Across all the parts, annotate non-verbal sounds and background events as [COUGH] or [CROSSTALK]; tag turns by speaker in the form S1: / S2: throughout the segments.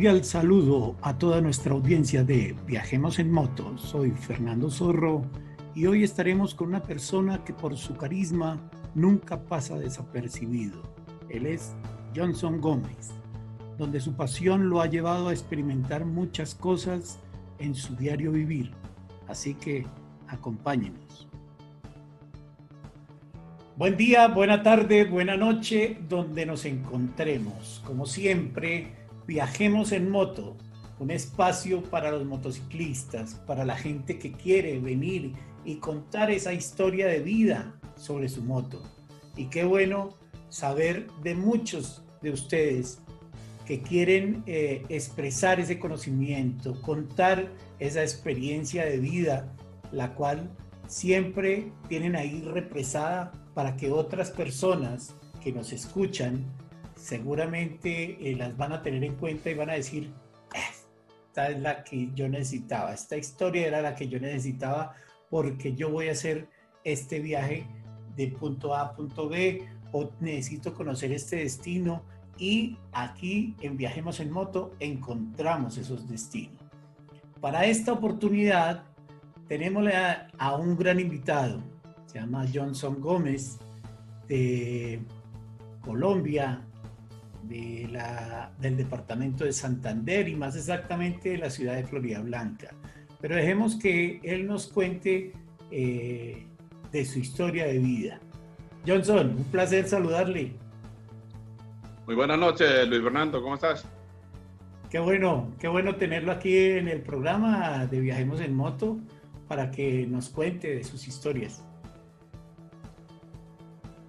S1: cordial saludo a toda nuestra audiencia de Viajemos en Moto. Soy Fernando Zorro y hoy estaremos con una persona que por su carisma nunca pasa desapercibido. Él es Johnson Gómez, donde su pasión lo ha llevado a experimentar muchas cosas en su diario vivir. Así que acompáñenos. Buen día, buena tarde, buena noche, donde nos encontremos. Como siempre, viajemos en moto, un espacio para los motociclistas, para la gente que quiere venir y contar esa historia de vida sobre su moto. Y qué bueno saber de muchos de ustedes que quieren eh, expresar ese conocimiento, contar esa experiencia de vida, la cual siempre tienen ahí represada para que otras personas que nos escuchan seguramente eh, las van a tener en cuenta y van a decir, esta es la que yo necesitaba, esta historia era la que yo necesitaba porque yo voy a hacer este viaje de punto A a punto B o necesito conocer este destino y aquí en Viajemos en Moto encontramos esos destinos. Para esta oportunidad tenemos a un gran invitado, se llama Johnson Gómez, de Colombia, de la, del departamento de Santander y más exactamente de la ciudad de Florida Blanca. Pero dejemos que él nos cuente eh, de su historia de vida. Johnson, un placer saludarle.
S2: Muy buenas noches, Luis Fernando, ¿cómo estás?
S1: Qué bueno, qué bueno tenerlo aquí en el programa de Viajemos en Moto para que nos cuente de sus historias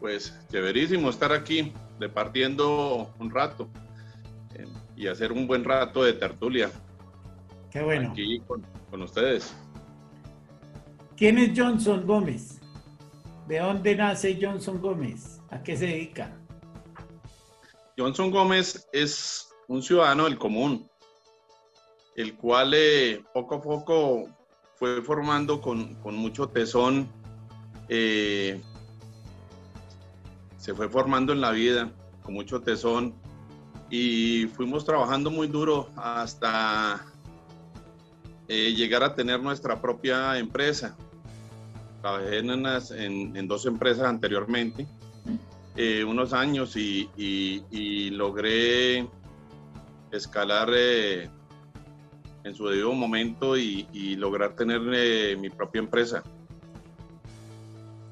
S2: pues chéverísimo estar aquí, departiendo un rato eh, y hacer un buen rato de tertulia.
S1: Qué bueno.
S2: Aquí con, ustedes.
S1: ¿Quién es Johnson Gómez? ¿De dónde nace Johnson Gómez? ¿A qué se dedica?
S2: Johnson Gómez es un ciudadano del común, el cual eh, poco a poco fue formando con, mucho tesón eh, se fue formando en la vida con mucho tesón y fuimos trabajando muy duro hasta eh, llegar a tener nuestra propia empresa. Trabajé en, dos empresas anteriormente, eh, unos años y, logré escalar eh, en su debido momento y, y lograr tener mi propia empresa.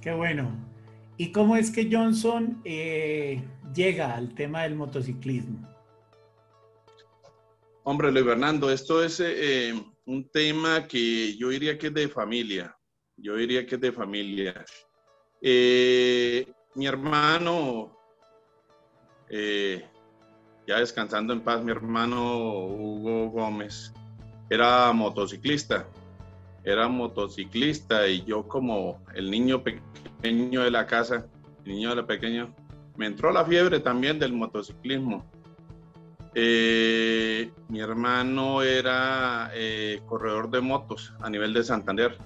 S1: Qué bueno, ¿Y cómo es que Johnson eh, llega al tema del motociclismo?
S2: Hombre, Luis Fernando, esto es eh, un tema que yo diría que es de familia. Yo diría que es de familia. Eh, mi hermano, ya descansando en paz, mi hermano Hugo Gómez, era motociclista. Era motociclista y yo como el niño pequeño pequeño de la casa, niño de la pequeña, me entró la fiebre también del motociclismo. Eh, mi hermano era eh, corredor de motos a nivel de Santander,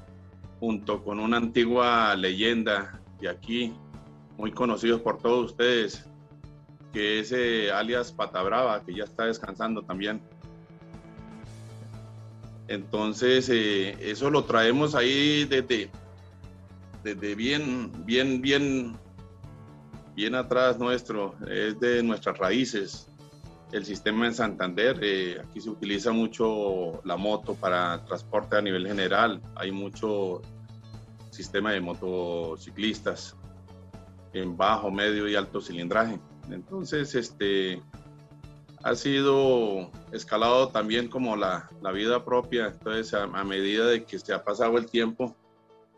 S2: junto con una antigua leyenda de aquí, muy conocidos por todos ustedes, que es eh, alias Patabrava, que ya está descansando también. Entonces, eso lo traemos ahí desde, desde bien, bien, bien, bien atrás nuestro, es de nuestras raíces. El sistema en Santander, eh, aquí se utiliza mucho la moto para transporte a nivel general, hay mucho sistema de motociclistas en bajo, medio y alto cilindraje. Entonces, este, ha sido escalado también como la, la vida propia. Entonces, a, a, medida de que se ha pasado el tiempo,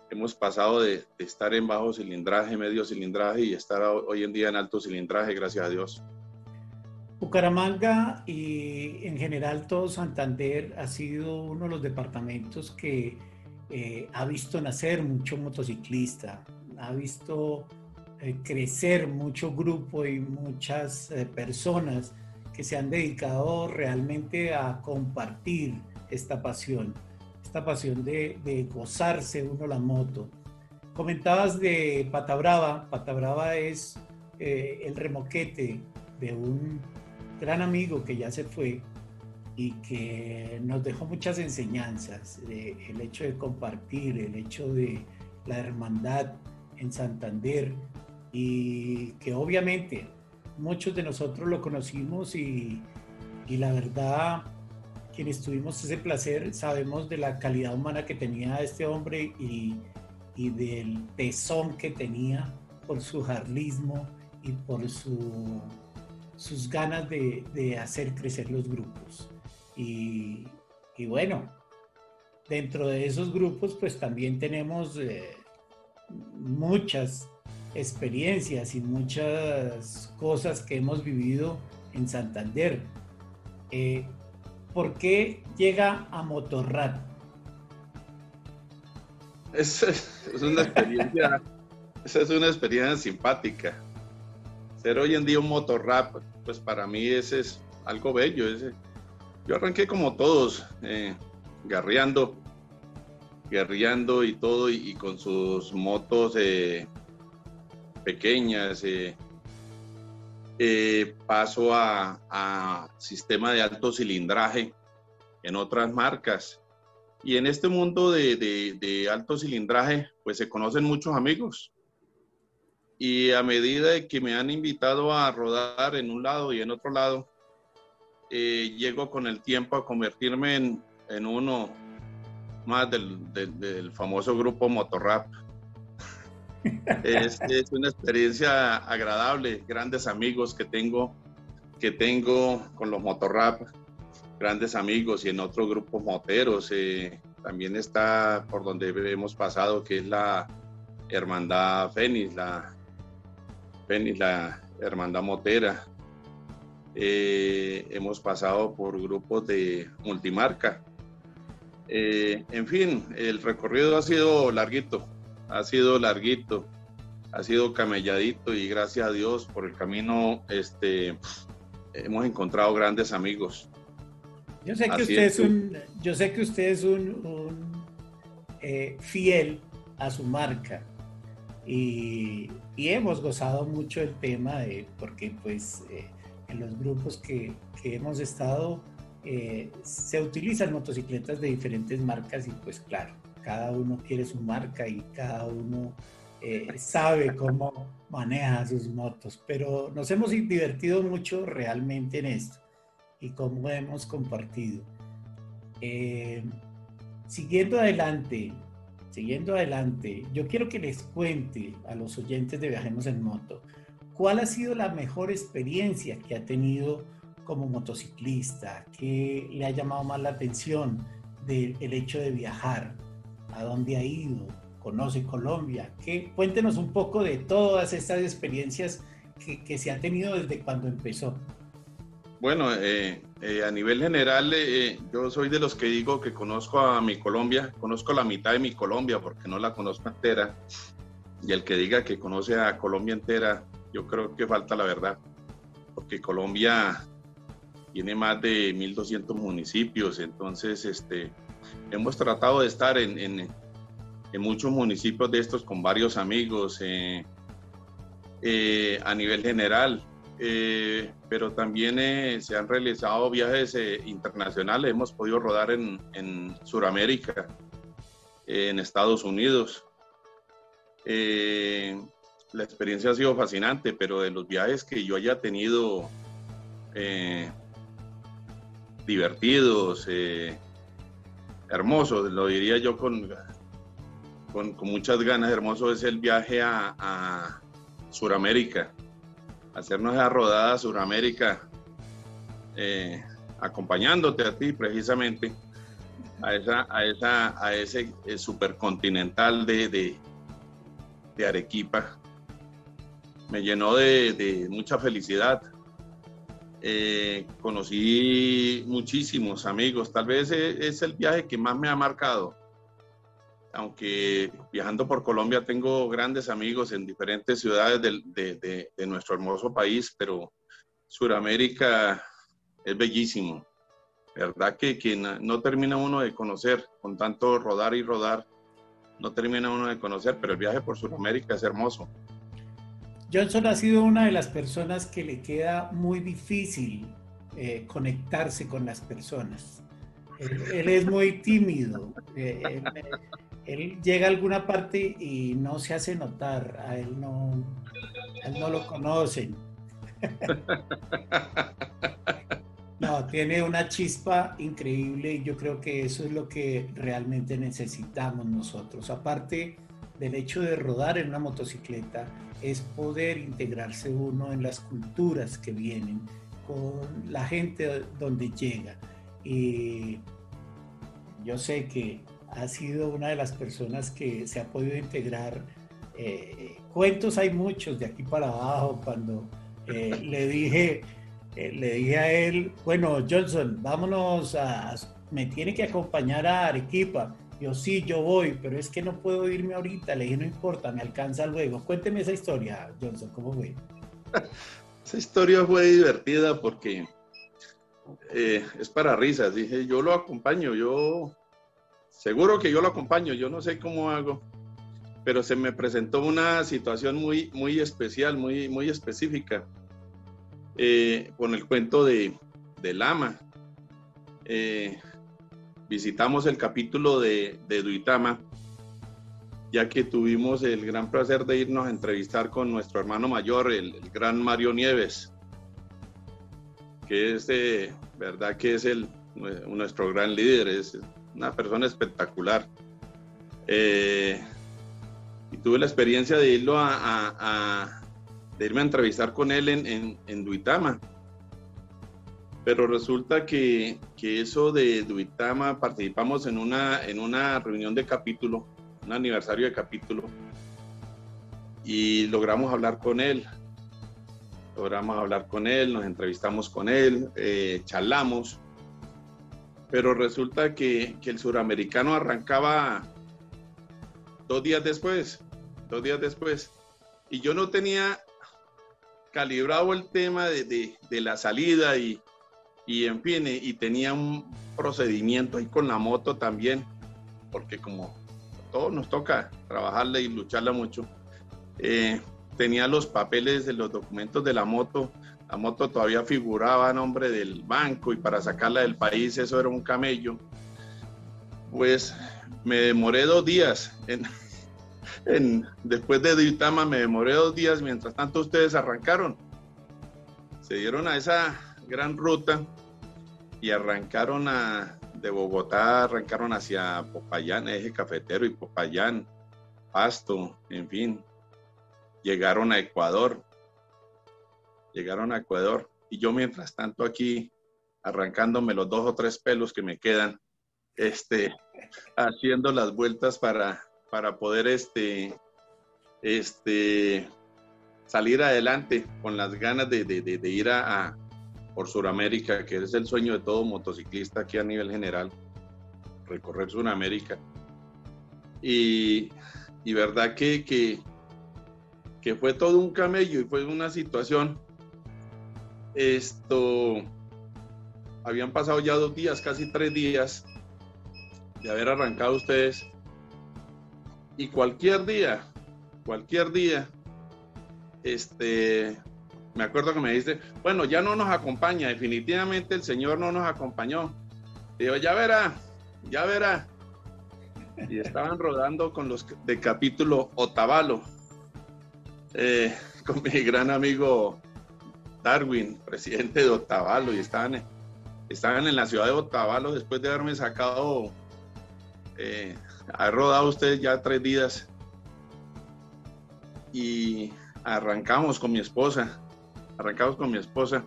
S2: hemos pasado de, estar en bajo cilindraje, medio cilindraje y estar hoy en día en alto cilindraje, gracias a Dios.
S1: Bucaramanga y en general todo Santander ha sido uno de los departamentos que eh, ha visto nacer mucho motociclista, ha visto eh, crecer mucho grupo y muchas eh, personas que se han dedicado realmente a compartir esta pasión pasión de, gozarse uno la moto. Comentabas de Patabrava. Patabrava es eh, el remoquete de un gran amigo que ya se fue, y que nos dejó muchas enseñanzas. el hecho de compartir, el hecho de la hermandad en Santander y que obviamente muchos de nosotros lo conocimos y la verdad quienes tuvimos ese placer sabemos de la calidad humana que tenía este hombre y, del tesón que tenía por su jarlismo y por su, sus ganas de, hacer crecer los grupos. Y, y, bueno, dentro de esos grupos pues también tenemos eh, muchas experiencias y muchas cosas que hemos vivido en Santander. Eh, ¿por qué llega a Motorrad?
S2: Es, es una experiencia, esa es una experiencia simpática. Ser hoy en día un motorrap, pues para mí ese es algo bello. Yo arranqué como todos, eh, guerreando, guerreando y todo, y, con sus motos eh, pequeñas, eh, eh, paso a, sistema de alto cilindraje en otras marcas. Y en este mundo de, alto cilindraje, pues se conocen muchos amigos. Y a medida de que me han invitado a rodar en un lado y en otro lado, eh, llego con el tiempo a convertirme en, uno más del, del famoso grupo Motorrap es, una experiencia agradable, grandes amigos que tengo, que tengo con los motorrap, grandes amigos y en otros grupos moteros. Eh, también está por donde hemos pasado, que es la Hermandad Fénix, la Fénix, la Hermandad Motera. Eh, hemos pasado por grupos de multimarca. Eh, en fin, el recorrido ha sido larguito, ha sido larguito, ha sido camelladito y gracias a Dios por el camino este, hemos encontrado grandes amigos.
S1: Yo sé que usted es, un, yo sé que usted es un, eh, fiel a su marca y, hemos gozado mucho el tema de, porque pues eh, en los grupos que, que hemos estado eh, se utilizan motocicletas de diferentes marcas y pues claro, cada uno quiere su marca y cada uno eh, sabe cómo maneja sus motos, pero nos hemos divertido mucho realmente en esto y como hemos compartido. Eh, siguiendo adelante, siguiendo adelante, yo quiero que les cuente a los oyentes de Viajemos en Moto, ¿cuál ha sido la mejor experiencia que ha tenido como motociclista? ¿Qué le ha llamado más la atención del hecho de viajar? A dónde ha ido, conoce Colombia. ¿Qué? Cuéntenos un poco de todas estas experiencias que, se ha tenido desde cuando empezó.
S2: Bueno, eh, eh, a nivel general, eh, yo soy de los que digo que conozco a mi Colombia, conozco la mitad de mi Colombia porque no la conozco entera. Y el que diga que conoce a Colombia entera, yo creo que falta la verdad, porque Colombia tiene más de 1.200 municipios, entonces este, hemos tratado de estar en, muchos municipios de estos con varios amigos eh, eh, a nivel general, eh, pero también se han realizado viajes internacionales, hemos podido rodar en, en Sudamérica, en Estados Unidos. la experiencia ha sido fascinante, pero de los viajes que yo haya tenido divertidos, hermoso, lo diría yo con, con, muchas ganas, hermoso es el viaje a, a Sudamérica, hacernos esa rodada a Sudamérica, eh, acompañándote a ti precisamente, a, esa, a, esa, a ese eh, supercontinental de, de, Arequipa. Me llenó de mucha felicidad, eh, conocí muchísimos amigos, tal vez e, es el viaje que más me ha marcado. Aunque viajando por Colombia tengo grandes amigos en diferentes ciudades de, nuestro hermoso país, pero Sudamérica es bellísimo. ¿Verdad que, que no termina uno de conocer con tanto rodar y rodar? No termina uno de conocer, pero el viaje por Sudamérica es hermoso.
S1: Johnson ha sido una de las personas que le queda muy difícil eh, conectarse con las personas. Él, es muy tímido. Eh, él, llega a alguna parte y no se hace notar. A él no, a él no lo conocen. [LAUGHS] No, tiene una chispa increíble y yo creo que eso es lo que realmente necesitamos nosotros. Aparte del hecho de rodar en una motocicleta, es poder integrarse uno en las culturas que vienen, con la gente donde llega. Y yo sé que ha sido una de las personas que se ha podido integrar. Eh, cuentos hay muchos de aquí para abajo, cuando eh, [LAUGHS] le dije eh, le dije a él, bueno, Johnson, vámonos a, me tiene que acompañar a Arequipa. Yo sí, yo voy, pero es que no puedo irme ahorita. Le dije, no importa, me alcanza luego. Cuénteme esa historia, Johnson, ¿cómo fue? [LAUGHS]
S2: Esa historia fue divertida porque eh, es para risas. Dije, yo lo acompaño, yo seguro que yo lo acompaño, yo no sé cómo hago, pero se me presentó una situación muy, muy especial, muy, muy específica eh, con el cuento de, de Lama. Eh, visitamos el capítulo de, de, Duitama, ya que tuvimos el gran placer de irnos a entrevistar con nuestro hermano mayor, el, gran Mario Nieves, que es de verdad que es el, nuestro gran líder, es una persona espectacular. Eh, y tuve la experiencia de irlo a, de irme a entrevistar con él en, en, Duitama. Pero resulta que, que, eso de Duitama participamos en una, en una reunión de capítulo, un aniversario de capítulo, y logramos hablar con él. Logramos hablar con él, nos entrevistamos con él, eh, charlamos, pero resulta que, que el suramericano arrancaba dos días después, dos días después, y yo no tenía calibrado el tema de, la salida y, en fin, y tenía un procedimiento ahí con la moto también, porque como todos nos toca trabajarla y lucharla mucho, eh, tenía los papeles de los documentos de la moto, la moto todavía figuraba nombre del banco y para sacarla del país eso era un camello. Pues me demoré dos días [LAUGHS] después de Duitama me demoré dos días, mientras tanto ustedes arrancaron. Se dieron a esa gran ruta y arrancaron a, de Bogotá, arrancaron hacia Popayán, eje cafetero y Popayán, Pasto, en fin. Llegaron a Ecuador. Llegaron a Ecuador. Y yo mientras tanto aquí arrancándome los dos o tres pelos que me quedan, este, [LAUGHS] haciendo las vueltas para, para poder este, este, salir adelante con las ganas de, de, ir a, por Sudamérica, que es el sueño de todo motociclista aquí a nivel general, recorrer Sudamérica. Y, y verdad que, que, que, fue todo un camello y fue una situación. Esto, habían pasado ya dos días, casi tres días de haber arrancado ustedes y cualquier día, cualquier día, este, me acuerdo que me dice, bueno, ya no nos acompaña, definitivamente el Señor no nos acompañó. Digo, ya verá, ya verá. Y estaban rodando con los de capítulo Otavalo, eh, con mi gran amigo Darwin, presidente de Otavalo, y estaban, estaban en la ciudad de Otavalo después de haberme sacado eh, ha rodado usted ya tres días y arrancamos con mi esposa, arrancamos con mi esposa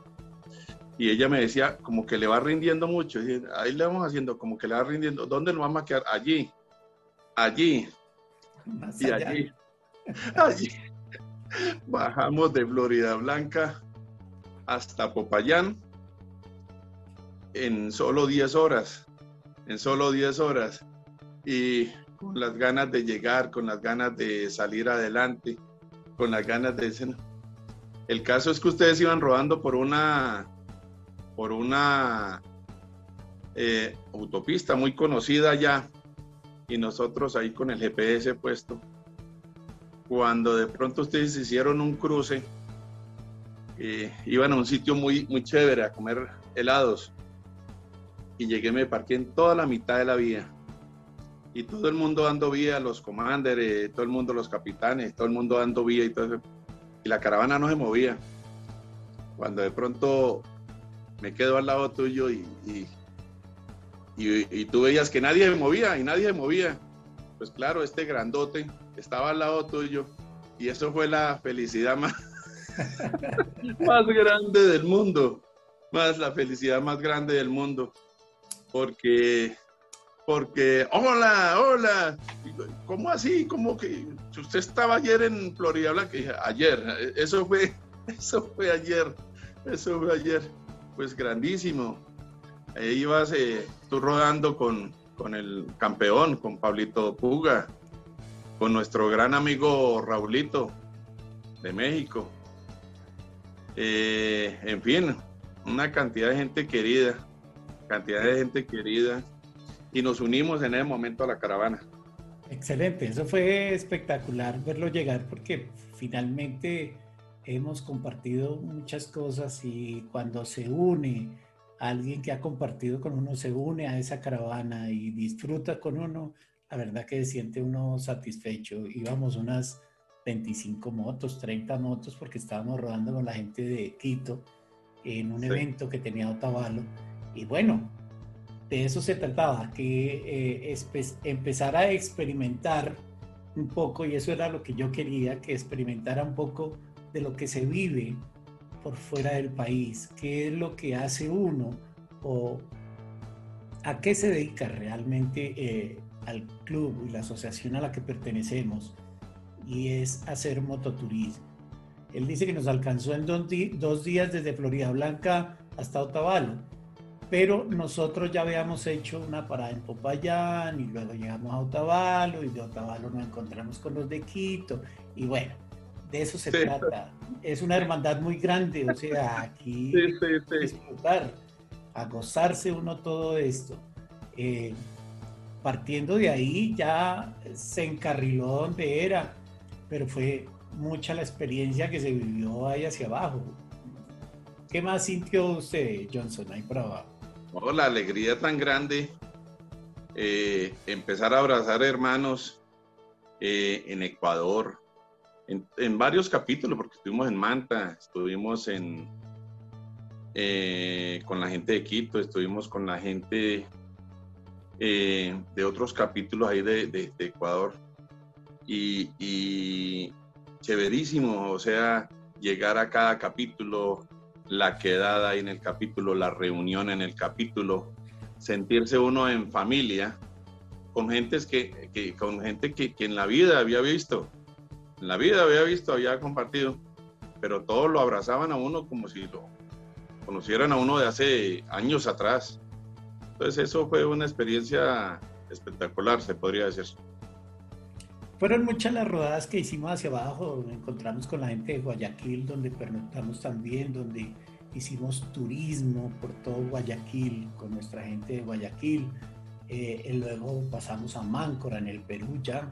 S2: y ella me decía como que le va rindiendo mucho, ahí le vamos haciendo como que le va rindiendo, ¿dónde lo vamos a quedar? Allí, allí. Y allí, [LAUGHS] allí. Bajamos de Florida Blanca hasta Popayán en solo 10 horas, en solo 10 horas. Y con las ganas de llegar, con las ganas de salir adelante, con las ganas de... El caso es que ustedes iban rodando por una, por una eh, autopista muy conocida ya y nosotros ahí con el GPS puesto. Cuando de pronto ustedes hicieron un cruce, eh, iban a un sitio muy, muy chévere a comer helados. Y llegué, me parqué en toda la mitad de la vía. Y todo el mundo dando vía, los commanders, todo el mundo, los capitanes, todo el mundo dando vía y todo eso. Y la caravana no se movía. Cuando de pronto me quedo al lado tuyo y, y, tú veías que nadie se movía y nadie se movía. Pues claro, este grandote estaba al lado tuyo y eso fue la felicidad más, [LAUGHS] más grande del mundo, más la felicidad más grande del mundo, porque, porque, hola, hola, ¿cómo así? ¿Cómo que usted estaba ayer en Florida Blanca? ayer, eso fue, [LAUGHS] eso fue ayer, eso fue ayer, pues grandísimo. Ahí ibas eh, tú rodando con, con el campeón, con Pablito Puga, con nuestro gran amigo Raulito de México. Eh, en fin, una cantidad de gente querida, cantidad de gente querida, y nos unimos en ese momento a la caravana.
S1: Excelente, eso fue espectacular verlo llegar porque finalmente hemos compartido muchas cosas y cuando se une alguien que ha compartido con uno, se une a esa caravana y disfruta con uno, la verdad que se siente uno satisfecho. Íbamos unas 25 motos, 30 motos, porque estábamos rodando con la gente de Quito en un evento que tenía Otavalo. Y bueno, de eso se trataba, que eh, empezar a experimentar un poco, y eso era lo que yo quería, que experimentara un poco de lo que se vive por fuera del país, qué es lo que hace uno o a qué se dedica realmente eh, al club y la asociación a la que pertenecemos y es hacer mototurismo. Él dice que nos alcanzó en dos, días desde Florida Blanca hasta Otavalo, pero nosotros ya habíamos hecho una parada en Popayán y luego llegamos a Otavalo y de Otavalo nos encontramos con los de Quito y bueno, de eso se trata. Es una hermandad muy grande, o sea, aquí disfrutar, a gozarse uno todo esto. Eh, partiendo de ahí ya se encarriló donde era, pero fue mucha la experiencia que se vivió ahí hacia abajo. ¿Qué más sintió usted, Johnson, ahí por abajo?
S2: Oh, la alegría tan grande, eh, empezar a abrazar hermanos eh, en Ecuador, en, varios capítulos, porque estuvimos en Manta, estuvimos en, eh, con la gente de Quito, estuvimos con la gente de otros capítulos ahí de, Ecuador. Y, y, chéverísimo, o sea, llegar a cada capítulo, la quedada ahí en el capítulo, la reunión en el capítulo, sentirse uno en familia con, gentes que, con gente que, que en la vida había visto en la vida había visto, había compartido, pero todos lo abrazaban a uno como si lo conocieran a uno de hace años atrás. Entonces eso fue una experiencia espectacular, se podría decir.
S1: Fueron muchas las rodadas que hicimos hacia abajo, encontramos con la gente de Guayaquil, donde pernoctamos también, donde hicimos turismo por todo Guayaquil con nuestra gente de Guayaquil. Eh, y luego pasamos a Máncora en el Perú ya,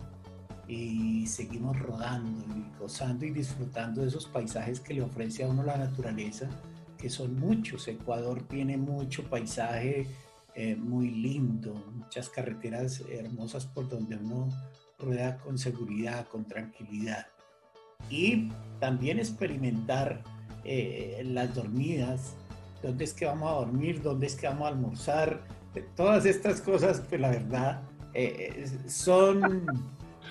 S1: y seguimos rodando y gozando y disfrutando de esos paisajes que le ofrece a uno la naturaleza, que son muchos. Ecuador tiene mucho paisaje eh, muy lindo, muchas carreteras hermosas por donde uno rueda con seguridad, con tranquilidad. Y también experimentar eh, las dormidas, dónde es que vamos a dormir, dónde es que vamos a almorzar, todas estas cosas, pues la verdad, eh, son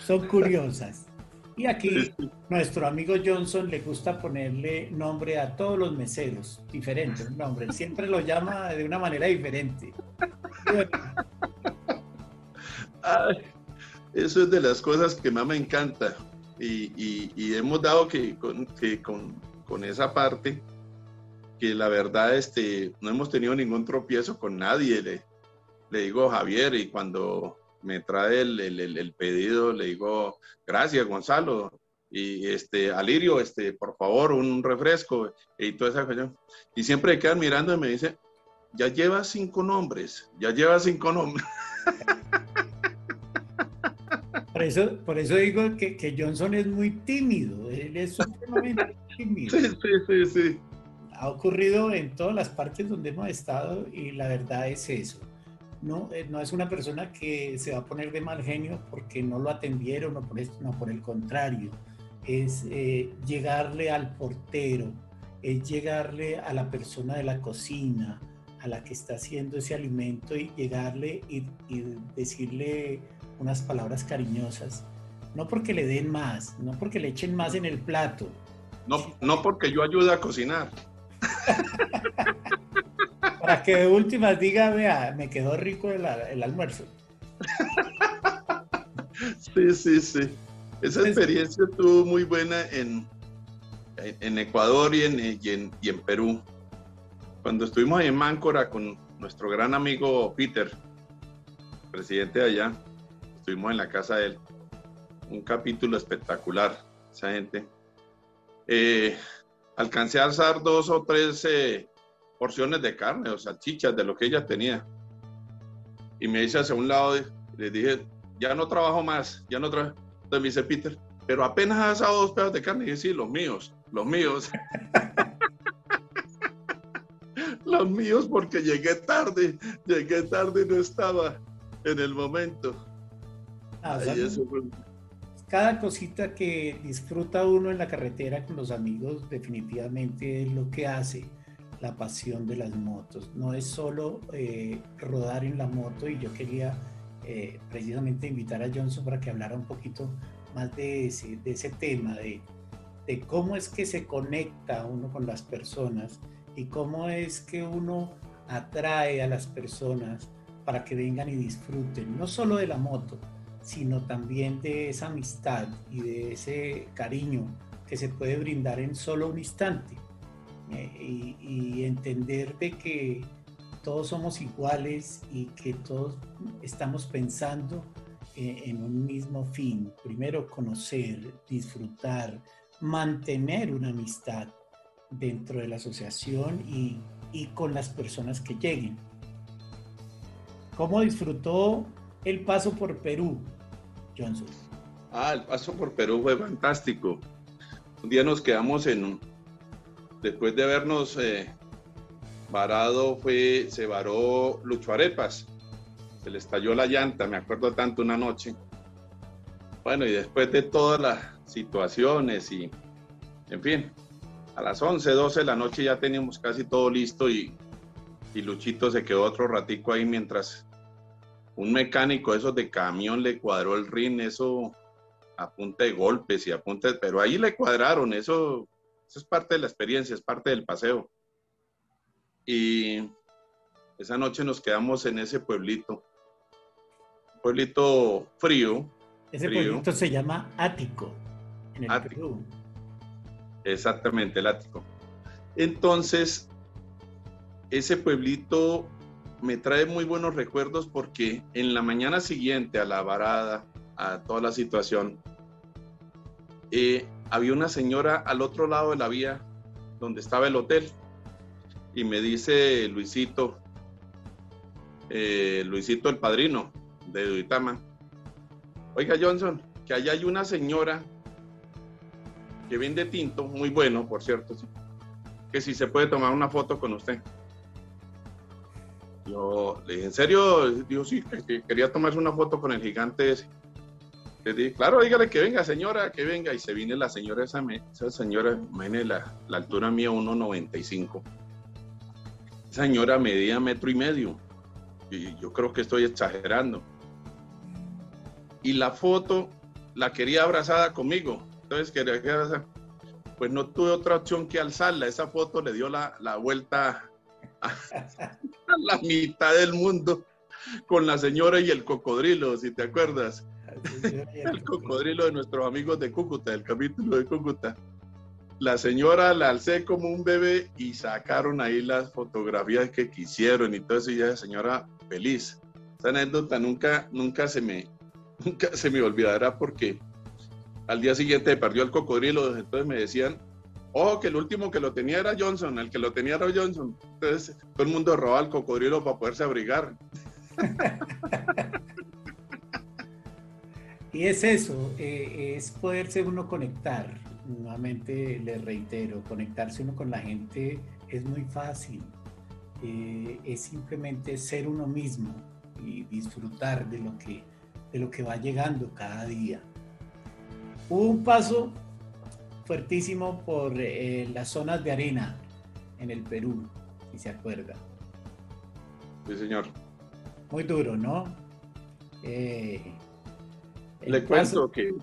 S1: son curiosas. Y aquí nuestro amigo Johnson le gusta ponerle nombre a todos los meseros, diferentes nombre, siempre lo llama de una manera diferente. [LAUGHS]
S2: eso es de las cosas que más me encanta y, hemos dado que, con, que con, con, esa parte que la verdad este, no hemos tenido ningún tropiezo con nadie. Le, le digo Javier y cuando me trae el, el, pedido, le digo, gracias Gonzalo, y este, Alirio, este, por favor, un refresco, y toda esa cuestión. Y siempre quedan mirando y me dice, ya lleva cinco nombres, ya lleva cinco nombres. [LAUGHS]
S1: Por eso, por eso digo que, que Johnson es muy tímido, él es supremamente [LAUGHS] tímido.
S2: Sí, sí, sí, sí.
S1: ha ocurrido en todas las partes donde hemos estado y la verdad es eso. No, eh, no es una persona que se va a poner de mal genio porque no lo atendieron o por esto, no, por el contrario. Es eh, llegarle al portero, es llegarle a la persona de la cocina, a la que está haciendo ese alimento y llegarle y, y decirle unas palabras cariñosas. No porque le den más, no porque le echen más en el plato,
S2: no, no porque yo ayude a cocinar. [LAUGHS]
S1: Para que de últimas diga, vea, me quedó rico el, almuerzo.
S2: Sí, sí, sí. Esa experiencia estuvo muy buena en, en Ecuador y en, y en, Perú. Cuando estuvimos en Máncora con nuestro gran amigo Peter, presidente de allá, estuvimos en la casa de él. Un capítulo espectacular, esa gente eh, alcancé a alzar dos o tres eh, porciones de carne o salchichas de lo que ella tenía. Y me dice hacia un lado, le dije, ya no trabajo más, ya no trabajo. Entonces me dice Peter, pero apenas has asado dos pedazos de carne. Y sí, los míos, los míos. [LAUGHS] los míos porque llegué tarde, llegué tarde y no estaba en el momento.
S1: Ah, cada cosita que disfruta uno en la carretera con los amigos definitivamente es lo que hace la pasión de las motos. No es solo eh, rodar en la moto y yo quería eh, precisamente invitar a Johnson para que hablara un poquito más de ese, de ese tema, de, de cómo es que se conecta uno con las personas y cómo es que uno atrae a las personas para que vengan y disfruten, no solo de la moto, sino también de esa amistad y de ese cariño que se puede brindar en solo un instante eh, y, entender de que todos somos iguales y que todos estamos pensando eh, en un mismo fin. Primero, conocer, disfrutar, mantener una amistad dentro de la asociación y, y con las personas que lleguen. ¿Cómo disfrutó el paso por Perú? Johnson?
S2: Ah, el paso por Perú fue fantástico. Un día nos quedamos en, después de habernos eh, varado, fue, se varó Lucho Arepas. Se le estalló la llanta, me acuerdo tanto una noche. Bueno, y después de todas las situaciones y, en fin, a las 11, 12 de la noche ya teníamos casi todo listo y, y Luchito se quedó otro ratico ahí mientras un mecánico esos de camión le cuadró el rin, eso a punta de golpes y a punta de, pero ahí le cuadraron, eso, eso es parte de la experiencia, es parte del paseo. Y esa noche nos quedamos en ese pueblito, pueblito frío.
S1: Ese pueblito se llama Ático, en el
S2: Ático. Exactamente, el Ático. Entonces, ese pueblito me trae muy buenos recuerdos porque en la mañana siguiente a la varada, a toda la situación, eh, había una señora al otro lado de la vía donde estaba el hotel y me dice Luisito, eh, Luisito el padrino de Duitama, oiga Johnson, que allá hay una señora que vende tinto, muy bueno por cierto, que si se puede tomar una foto con usted. Yo le dije, ¿en serio? Dijo, sí, que, quería tomarse una foto con el gigante ese. Le claro, dígale que venga, señora, que venga. Y se viene la señora, esa, esa señora, viene la, la altura mía 1,95. Esa señora medía metro y medio. Y yo creo que estoy exagerando. Y la foto la quería abrazada conmigo. Entonces quería que Pues no tuve otra opción que alzarla. Esa foto le dio la, la vuelta [LAUGHS] la mitad del mundo con la señora y el cocodrilo, si te acuerdas. [LAUGHS] El cocodrilo de nuestros amigos de Cúcuta, el capítulo de Cúcuta. La señora la alcé como un bebé y sacaron ahí las fotografías que quisieron y todo eso y ya señora feliz. Esa anécdota nunca, nunca se me, [LAUGHS] nunca se me olvidará porque al día siguiente perdió el cocodrilo, entonces me decían, Ojo, que el último que lo tenía era Johnson, el que lo tenía era Johnson. Entonces, todo el mundo robaba el cocodrilo para poderse abrigar. [LAUGHS]
S1: y es eso, eh, es poderse uno conectar. Nuevamente le reitero, conectarse uno con la gente es muy fácil. Eh, es simplemente ser uno mismo y disfrutar de lo que, de lo que va llegando cada día. Un paso fuertísimo por eh, las zonas de arena en el Perú, si se acuerda.
S2: Sí, señor.
S1: Muy duro, ¿no? Eh,
S2: le cuento que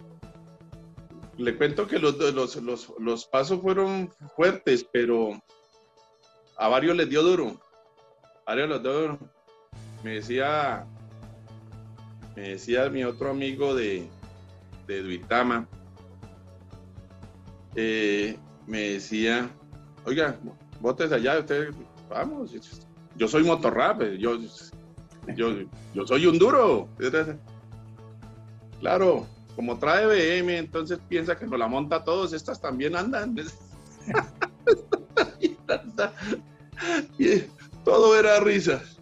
S2: le cuento que los, los, los, pasos fueron fuertes, pero a varios les dio duro. A varios les dio duro. Me decía, me decía mi otro amigo de, de Duitama, eh, me decía, oiga, botes allá, usted, vamos, yo soy motorrap, yo, yo, yo soy un duro. Claro, como trae BM, entonces piensa que nos la monta todos, estas también andan. [LAUGHS] todo era risas,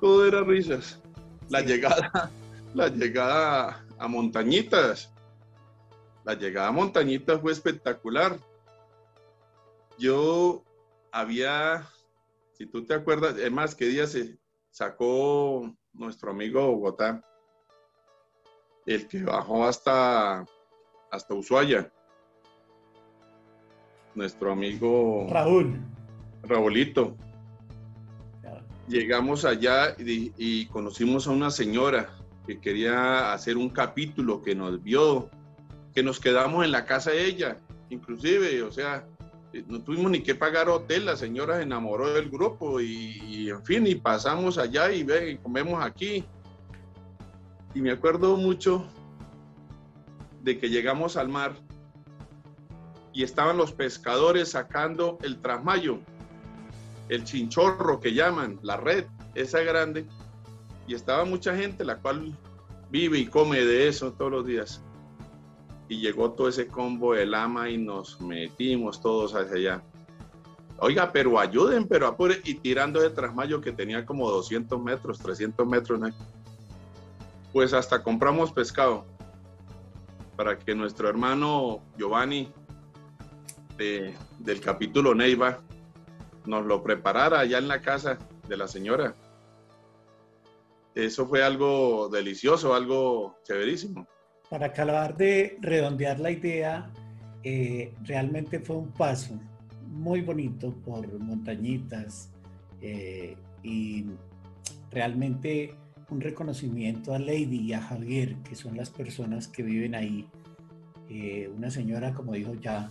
S2: todo era risas. La llegada, la llegada a Montañitas, la llegada a Montañitas fue espectacular. Yo había, si tú te acuerdas, es más, que día se sacó nuestro amigo Bogotá, el que bajó hasta, hasta Ushuaia. Nuestro amigo
S1: Raúl.
S2: Raúlito. Llegamos allá y, conocimos a una señora que quería hacer un capítulo que nos vio, que nos quedamos en la casa de ella, inclusive, o sea, no tuvimos ni que pagar hotel, la señora se enamoró del grupo y, en fin, y pasamos allá y, ve, y comemos aquí y me acuerdo mucho de que llegamos al mar y estaban los pescadores sacando el trasmayo, el chinchorro que llaman, la red, esa grande, y estaba mucha gente la cual vive y come de eso todos los días. Y llegó todo ese combo de lama y nos metimos todos hacia allá. Oiga, pero ayuden, pero apure. Y tirando de trasmayo que tenía como 200 metros, 300 metros. ¿no? pues hasta compramos pescado para que nuestro hermano Giovanni del capítulo Neiva nos lo preparara allá en la casa de la señora. Eso fue algo delicioso, algo chéverísimo.
S1: Para acabar de redondear la idea, eh, realmente fue un paso muy bonito por montañitas eh, y realmente un reconocimiento a Lady y a Javier, que son las personas que viven ahí. Eh, una señora, como dijo ya,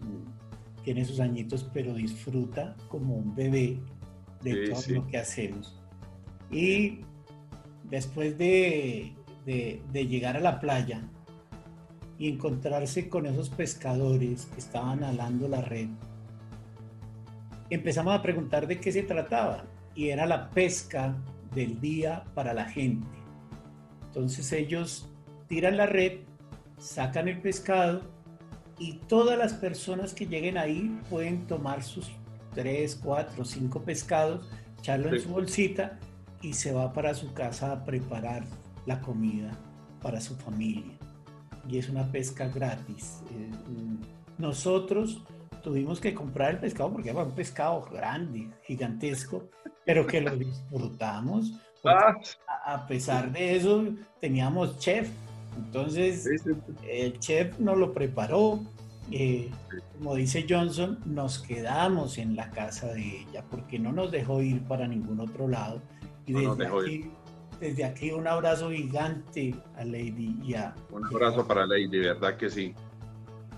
S1: mm, tiene sus añitos, pero disfruta como un bebé de todo lo que hacemos. Y después de, de llegar a la playa y encontrarse con esos pescadores que estaban alando la red, empezamos a preguntar de qué se trataba. Y era la pesca del día para la gente. Entonces ellos tiran la red, sacan el pescado y todas las personas que lleguen ahí pueden tomar sus tres, cuatro, cinco pescados, echarlo en su bolsita y se va para su casa a preparar la comida para su familia. Y es una pesca gratis. Eh, nosotros tuvimos que comprar el pescado porque era un pescado grande, gigantesco, pero que lo disfrutamos. [LAUGHS] Ah. A pesar de eso, teníamos chef. Entonces, el chef nos lo preparó. Eh, como dice Johnson, nos quedamos en la casa de ella porque no nos dejó ir para ningún otro lado. Y desde, aquí, desde aquí un abrazo gigante a Lady y a...
S2: Un abrazo para Lady, verdad que sí.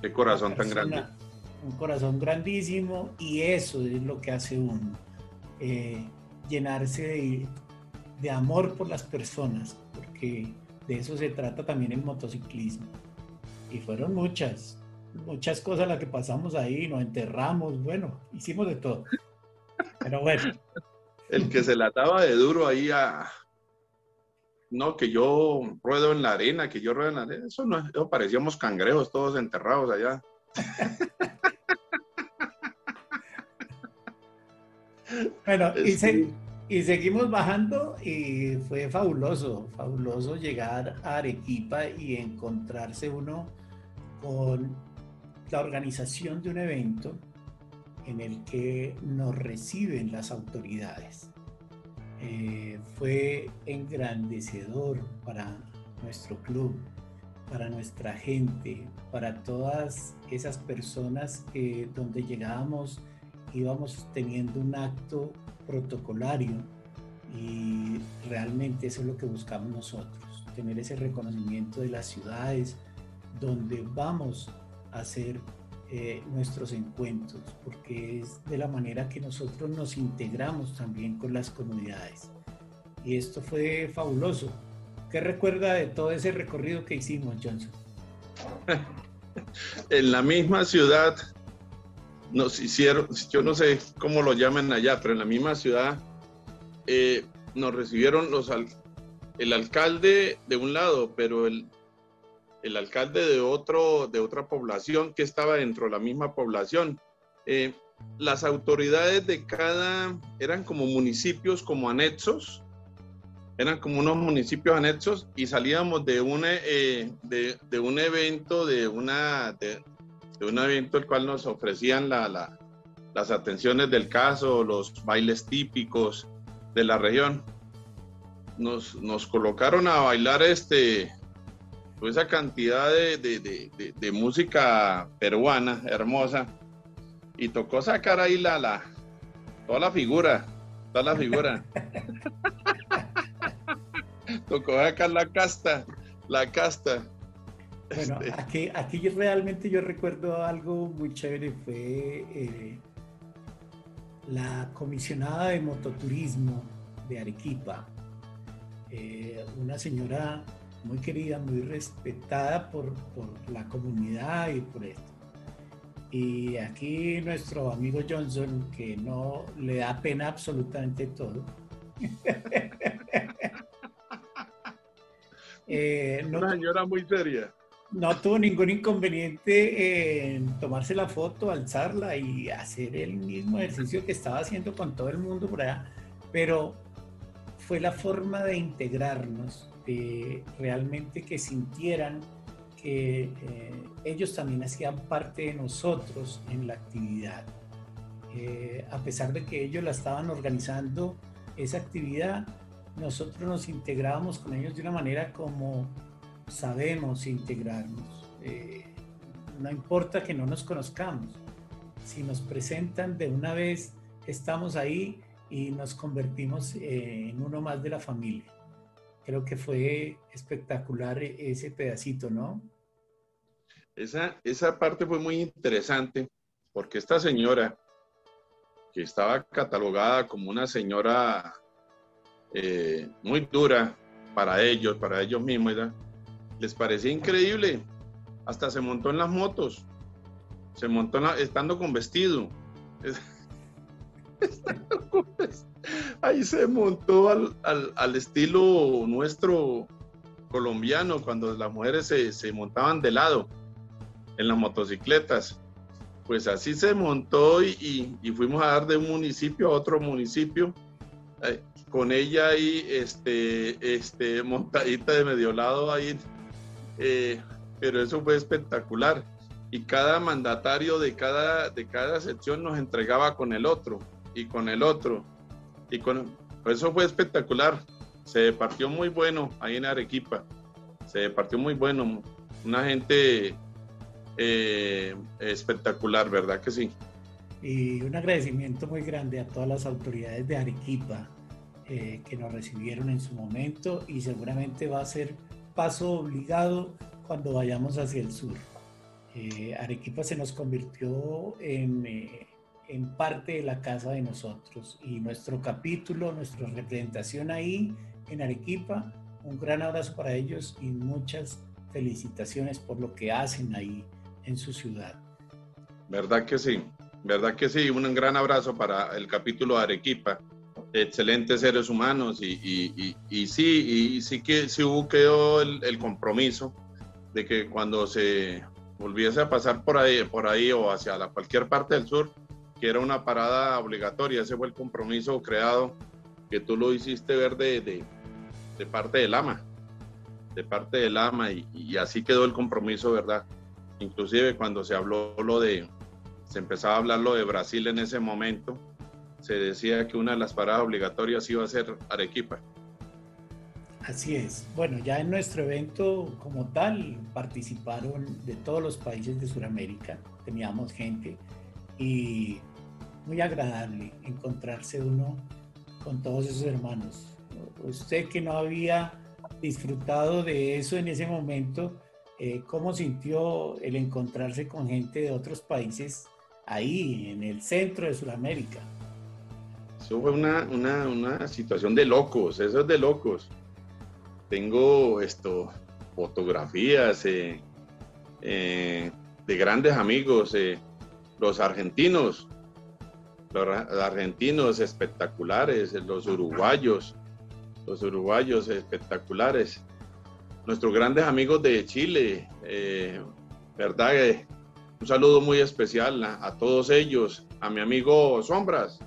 S2: Qué corazón tan grande.
S1: Un corazón grandísimo y eso es lo que hace uno. Eh, llenarse de, amor por las personas, porque de eso se trata también el motociclismo. Y fueron muchas, muchas cosas las que pasamos ahí, nos enterramos, bueno, hicimos de todo. Pero bueno.
S2: El que se la ataba de duro ahí a... No, que yo ruedo en la arena, que yo ruedo en la arena, eso no, eso parecíamos cangrejos todos enterrados allá. [LAUGHS]
S1: Bueno, y, seguimos bajando y fue fabuloso, fabuloso llegar a Arequipa y encontrarse uno con la organización de un evento en el que nos reciben las autoridades. Eh, fue engrandecedor para nuestro club, para nuestra gente, para todas esas personas que donde llegábamos íbamos teniendo un acto protocolario y realmente eso es lo que buscamos nosotros, tener ese reconocimiento de las ciudades donde vamos a hacer eh, nuestros encuentros, porque es de la manera que nosotros nos integramos también con las comunidades. Y esto fue fabuloso. ¿Qué recuerda de todo ese recorrido que hicimos, Johnson? [LAUGHS]
S2: en la misma ciudad nos hicieron, yo no sé cómo lo llaman allá, pero en la misma ciudad eh, nos recibieron los el alcalde de un lado, pero el, el alcalde de, otro, de otra población que estaba dentro de la misma población. Eh, las autoridades de cada, eran como municipios, como anexos, eran como unos municipios anexos y salíamos de un, eh, de, un evento, de, una, de, un evento el cual nos ofrecían la, las atenciones del caso, los bailes típicos de la región. Nos, nos colocaron a bailar este, pues esa cantidad de, de, de, música peruana hermosa y tocó sacar ahí la, la toda la figura, toda la figura. [LAUGHS] tocó sacar la casta, la casta.
S1: Bueno, este. aquí, aquí realmente yo recuerdo algo muy chévere, fue eh, la comisionada de mototurismo de Arequipa, eh, una señora muy querida, muy respetada por, la comunidad y por esto. Y aquí nuestro amigo Johnson, que no le da pena absolutamente todo. [LAUGHS]
S2: Eh, Una señora muy seria.
S1: No tuvo ningún inconveniente en tomarse la foto, alzarla y hacer el mismo ejercicio que estaba haciendo con todo el mundo por allá. Pero fue la forma de integrarnos realmente que sintieran que eh, ellos también hacían parte de nosotros en la actividad. Eh, a pesar de que ellos la estaban organizando, esa actividad, nosotros nos integrábamos con ellos de una manera como sabemos integrarnos. Eh, no importa que no nos conozcamos, si nos presentan de una vez, estamos ahí y nos convertimos en uno más de la familia. Creo que fue espectacular ese pedacito, ¿no?
S2: Esa, esa parte fue muy interesante porque esta señora, que estaba catalogada como una señora eh, muy dura para ellos, para ellos mismos, les parecía increíble. Hasta se montó en las motos, se montó estando con vestido. [LAUGHS] Ahí se montó al, estilo nuestro colombiano, cuando las mujeres se, montaban de lado en las motocicletas. Pues así se montó y, fuimos a dar de un municipio a otro municipio. Eh, con ella ahí, este, este, montadita de medio lado ahí. Eh, pero eso fue espectacular. Y cada mandatario de cada, de cada sección nos entregaba con el otro y con el otro. Y con eso fue espectacular. Se partió muy bueno ahí en Arequipa. Se partió muy bueno. Una gente eh, espectacular, ¿verdad que sí?
S1: Y un agradecimiento muy grande a todas las autoridades de Arequipa eh, que nos recibieron en su momento y seguramente va a ser paso obligado cuando vayamos hacia el sur. Eh, Arequipa se nos convirtió en en parte de la casa de nosotros. Y nuestro capítulo, nuestra representación ahí en Arequipa, un gran abrazo para ellos y muchas felicitaciones por lo que hacen ahí en su ciudad.
S2: ¿Verdad que sí? ¿Verdad que sí? Un gran abrazo para el capítulo de Arequipa. Excelentes seres humanos y, y, y, sí, y sí que sí hubo quedó el, el, compromiso de que cuando se volviese a pasar por ahí, por ahí o hacia la, cualquier parte del sur, que era una parada obligatoria. Ese fue el compromiso creado que tú lo hiciste ver de, de, parte del AMA, de parte del AMA y, así quedó el compromiso, ¿verdad? Inclusive cuando se habló lo de, se empezaba a hablar lo de Brasil en ese momento, se decía que una de las paradas obligatorias iba a ser Arequipa.
S1: Así es. Bueno, ya en nuestro evento como tal participaron de todos los países de Sudamérica, teníamos gente y muy agradable encontrarse uno con todos esos hermanos. Usted que no había disfrutado de eso en ese momento, eh, ¿cómo sintió el encontrarse con gente de otros países ahí, en el centro de Sudamérica?
S2: Eso fue una, una situación de locos, eso es de locos tengo esto, fotografías eh, eh, de grandes amigos, los argentinos, los argentinos espectaculares, los uruguayos, los uruguayos espectaculares, nuestros grandes amigos de Chile, ¿verdad? un saludo muy especial a, todos ellos, a mi amigo Sombras,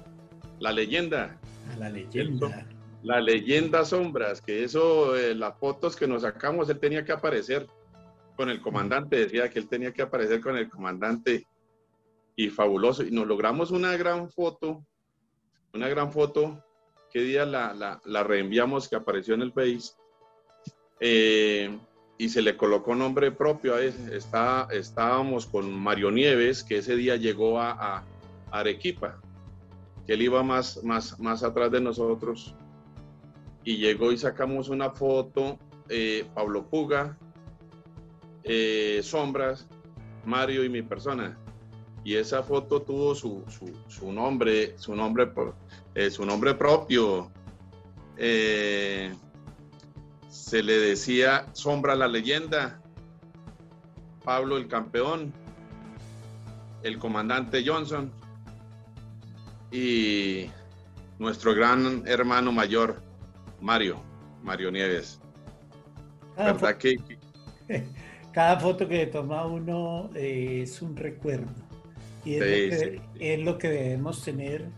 S2: la leyenda.
S1: A la leyenda.
S2: La leyenda Sombras, que eso, eh, las fotos que nos sacamos, él tenía que aparecer con el comandante, decía que él tenía que aparecer con el comandante y fabuloso. Y nos logramos una gran foto, una gran foto, ¿qué día la, reenviamos que apareció en el Face? Eh, y se le colocó nombre propio. Está, estábamos con Mario Nieves, que ese día llegó a, Arequipa, que él iba más, más, más atrás de nosotros y llegó y sacamos una foto, eh, Pablo Puga, eh, Sombras, Mario y mi persona. Y esa foto tuvo su, su, nombre, su nombre, por, eh, su nombre propio. se le decía Sombra la leyenda, Pablo el campeón, el comandante Johnson y nuestro gran hermano mayor, Mario, Mario Nieves.
S1: Cada ¿Verdad que, [LAUGHS] Cada foto que toma uno eh, es un recuerdo. Y es, lo que, debemos tener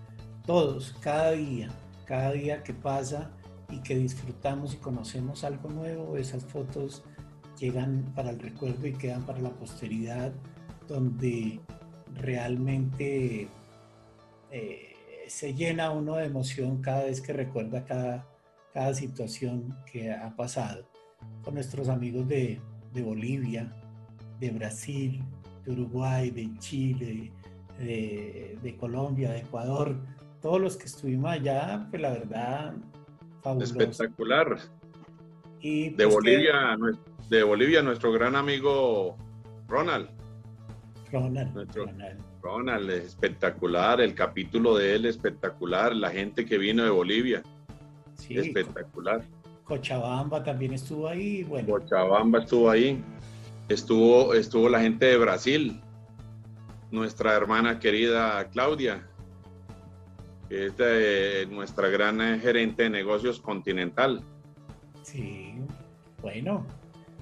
S1: todos, cada día, cada día que pasa y que disfrutamos y conocemos algo nuevo, esas fotos llegan para el recuerdo y quedan para la posteridad, donde realmente eh, se llena uno de emoción cada vez que recuerda cada, cada situación que ha pasado. Con nuestros amigos de, Bolivia, de Brasil, de Uruguay, de Chile, de, Colombia, de Ecuador, todos los que estuvimos allá, pues la verdad,
S2: fabuloso. Espectacular. Y de pues, Bolivia, de Bolivia, nuestro gran amigo Ronald.
S1: Ronald,
S2: Ronald. Ronald, espectacular, el capítulo de él espectacular, la gente que vino de Bolivia. Espectacular.
S1: Cochabamba también estuvo ahí. Bueno.
S2: Cochabamba estuvo ahí. Estuvo, estuvo la gente de Brasil, nuestra hermana querida Claudia, que es nuestra gran gerente de negocios continental.
S1: Sí, bueno,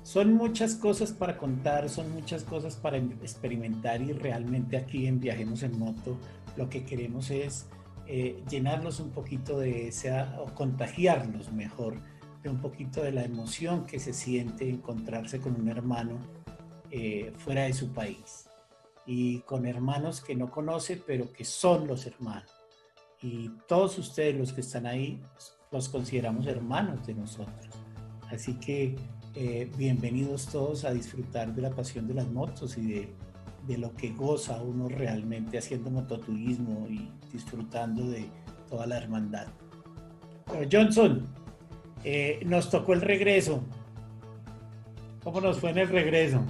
S1: son muchas cosas para contar, son muchas cosas para experimentar y realmente aquí en Viajemos en Moto lo que queremos es eh, llenarlos un poquito de esa, o contagiarlos mejor, un poquito de la emoción que se siente encontrarse con un hermano eh, fuera de su país y con hermanos que no conoce, pero que son los hermanos. Y todos ustedes los que están ahí los consideramos hermanos de nosotros. Así que eh, bienvenidos todos a disfrutar de la pasión de las motos y de de lo que goza uno realmente haciendo mototurismo y disfrutando de toda la hermandad. Johnson, eh, nos tocó el regreso. ¿Cómo nos fue en el regreso?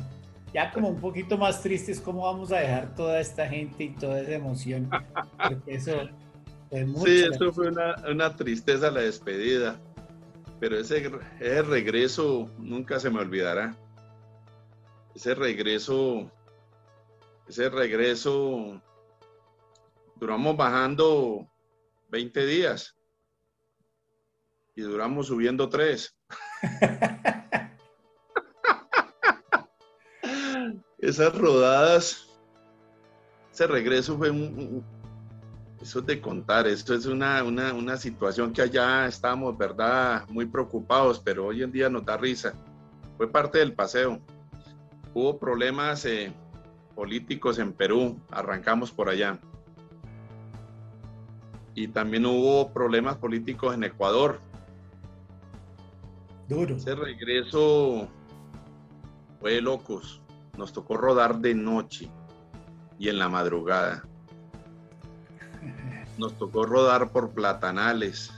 S1: Ya como un poquito más tristes, ¿cómo vamos a dejar toda esta gente y toda esa emoción? eso
S2: fue Sí, eso fue una, una, tristeza la despedida, pero ese, ese regreso nunca se me olvidará. Ese regreso ese regreso duramos bajando 20 días y duramos subiendo 3. [LAUGHS] Esas rodadas, ese regreso fue un, eso es de contar, esto es una, una, situación que allá estábamos, ¿verdad? Muy preocupados, pero hoy en día nos da risa. Fue parte del paseo. Hubo problemas eh, políticos en Perú, arrancamos por allá. Y también hubo problemas políticos en Ecuador.
S1: Duro.
S2: Ese regreso fue de locos. Nos tocó rodar de noche y en la madrugada. Nos tocó rodar por platanales.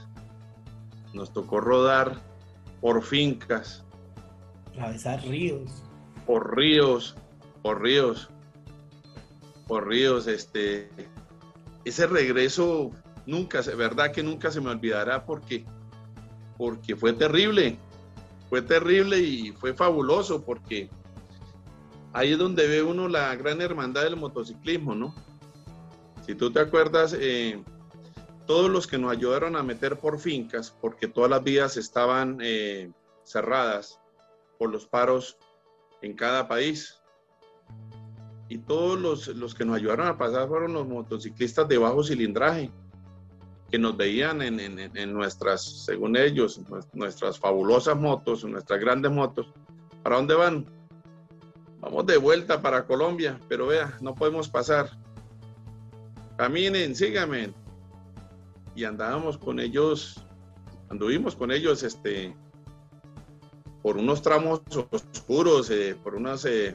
S2: Nos tocó rodar por fincas.
S1: Atravesar ríos.
S2: Por ríos, por ríos, por ríos. Este, ese regreso nunca, verdad que nunca se me olvidará porque, porque fue terrible. Fue terrible y fue fabuloso porque ahí es donde ve uno la gran hermandad del motociclismo, ¿no? Si tú te acuerdas, eh, todos los que nos ayudaron a meter por fincas, porque todas las vías estaban eh, cerradas por los paros en cada país. Y todos los, los, que nos ayudaron a pasar fueron los motociclistas de bajo cilindraje, que nos veían en, en, en nuestras, según ellos, nuestras fabulosas motos, nuestras grandes motos. ¿Para dónde van? Vamos de vuelta para Colombia, pero vea, no podemos pasar caminen, síganme. Y andábamos con ellos, anduvimos con ellos este, por unos tramos oscuros, eh, por una eh,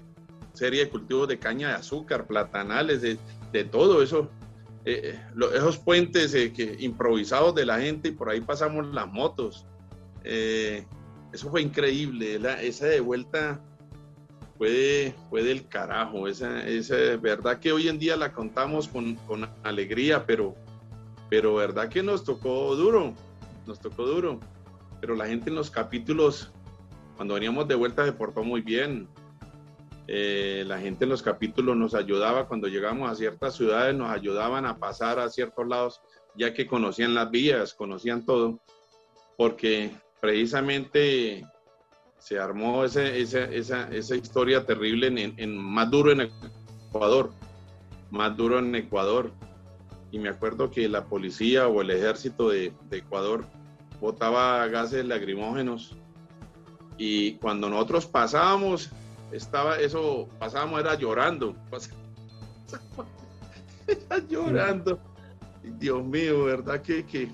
S2: serie de cultivos de caña de azúcar, platanales, de, de todo eso. Eh, esos puentes que, improvisados de la gente y por ahí pasamos las motos. eso fue increíble, esa de vuelta fue, fue del carajo. Esa, esa verdad que hoy en día la contamos con, con alegría, pero, pero verdad que nos tocó duro, nos tocó duro. Pero la gente en los capítulos, cuando veníamos de vuelta, se portó muy bien. Eh, la gente en los capítulos nos ayudaba cuando llegamos a ciertas ciudades, nos ayudaban a pasar a ciertos lados, ya que conocían las vías, conocían todo, porque precisamente se armó ese, esa, esa, historia terrible en, en, más duro en Ecuador, más duro en Ecuador. Y me acuerdo que la policía o el ejército de, de Ecuador botaba gases lacrimógenos y cuando nosotros pasábamos, estaba eso, pasábamos era llorando, era llorando. Dios mío, ¿verdad? ¿Qué, qué,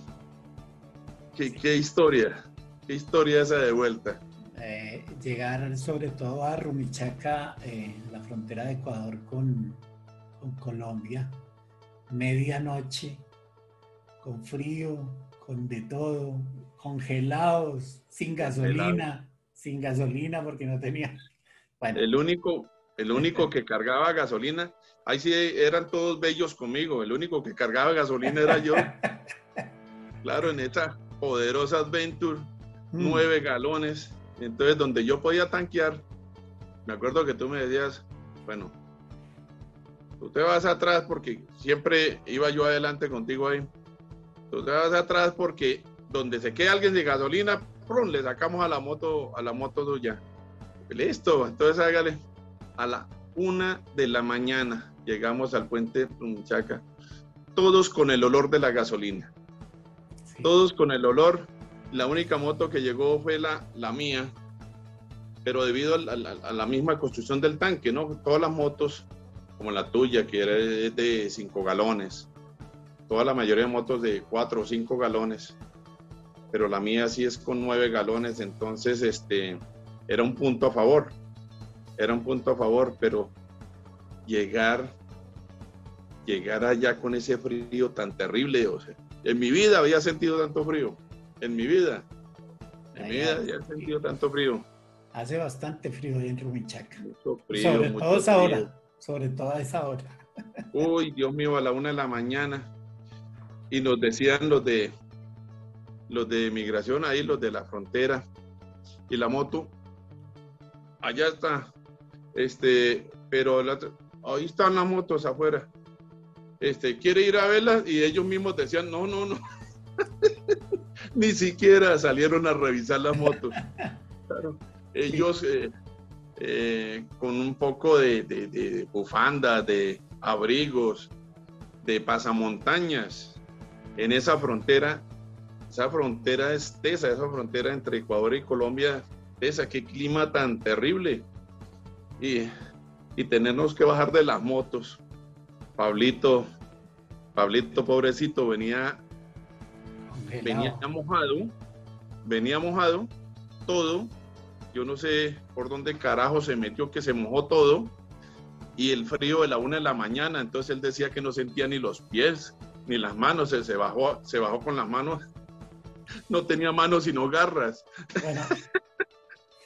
S2: qué, qué historia? ¿Qué historia esa de vuelta?
S1: Eh, llegar sobre todo a Rumichaca, eh, la frontera de Ecuador con, con Colombia, medianoche, con frío, con de todo, congelados, sin gasolina, sin gasolina porque no tenía.
S2: Bueno. El único, el único que cargaba gasolina, ahí sí eran todos bellos conmigo, el único que cargaba gasolina era yo. [LAUGHS] claro, en esta poderosa Adventure, mm. nueve galones, entonces, donde yo podía tanquear, me acuerdo que tú me decías, bueno, tú te vas atrás porque siempre iba yo adelante contigo ahí. Tú te vas atrás porque donde se quede alguien de gasolina, ¡prum! le sacamos a la moto, a la moto tuya. Listo, entonces hágale. A la una de la mañana llegamos al puente Chaca, todos con el olor de la gasolina. Todos con el olor. La única moto que llegó fue la, la mía, pero debido a la, misma construcción del tanque, ¿no? Todas las motos, como la tuya, que era de 5 galones, toda la mayoría de motos de 4 o 5 galones, pero la mía sí es con 9 galones, entonces este, era un punto a favor, era un punto a favor, pero llegar, llegar allá con ese frío tan terrible, o sea, en mi vida había sentido tanto frío en mi vida. En mi vida ya he sentido tanto frío.
S1: Hace bastante frío ahí en Rumichaca.
S2: Mucho frío.
S1: Sobre todo esa hora. Sobre todo a esa hora.
S2: Uy, Dios mío, a la una de la mañana. Y nos decían los de los de migración ahí, los de la frontera. Y la moto, allá está. Este, pero ahí están las motos afuera. Este, quiere ir a verlas y ellos mismos decían, no, no, no. [LAUGHS] Ni siquiera salieron a revisar la moto. Ellos eh, eh, con un poco de, de, bufanda, de abrigos, de pasamontañas en esa frontera. Esa frontera es tesa, esa frontera entre Ecuador y Colombia, qué clima tan terrible. Y y tenernos que bajar de las motos. Pablito, Pablito pobrecito venía, venía mojado, venía mojado, todo. Yo no sé por dónde carajo se metió que se mojó todo y el frío de la una de la mañana, entonces él decía que no sentía ni los pies ni las manos, se, se bajó, se bajó con las manos, [LAUGHS] no tenía manos sino garras. Bueno, [LAUGHS]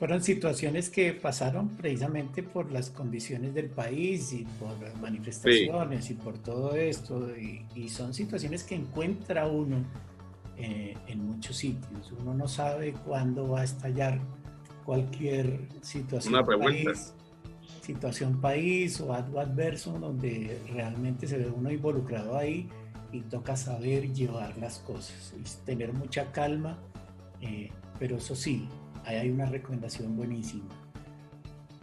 S1: fueron situaciones que pasaron precisamente por las condiciones del país y por manifestaciones y por todo esto, y, son situaciones que encuentra uno eh, en muchos sitios. Uno no sabe cuándo va a estallar cualquier situación.
S2: Una país,
S1: situación país o algo adverso donde realmente se ve uno involucrado ahí y toca saber llevar las cosas, y tener mucha calma, eh, pero eso sí, ahí hay una recomendación buenísima.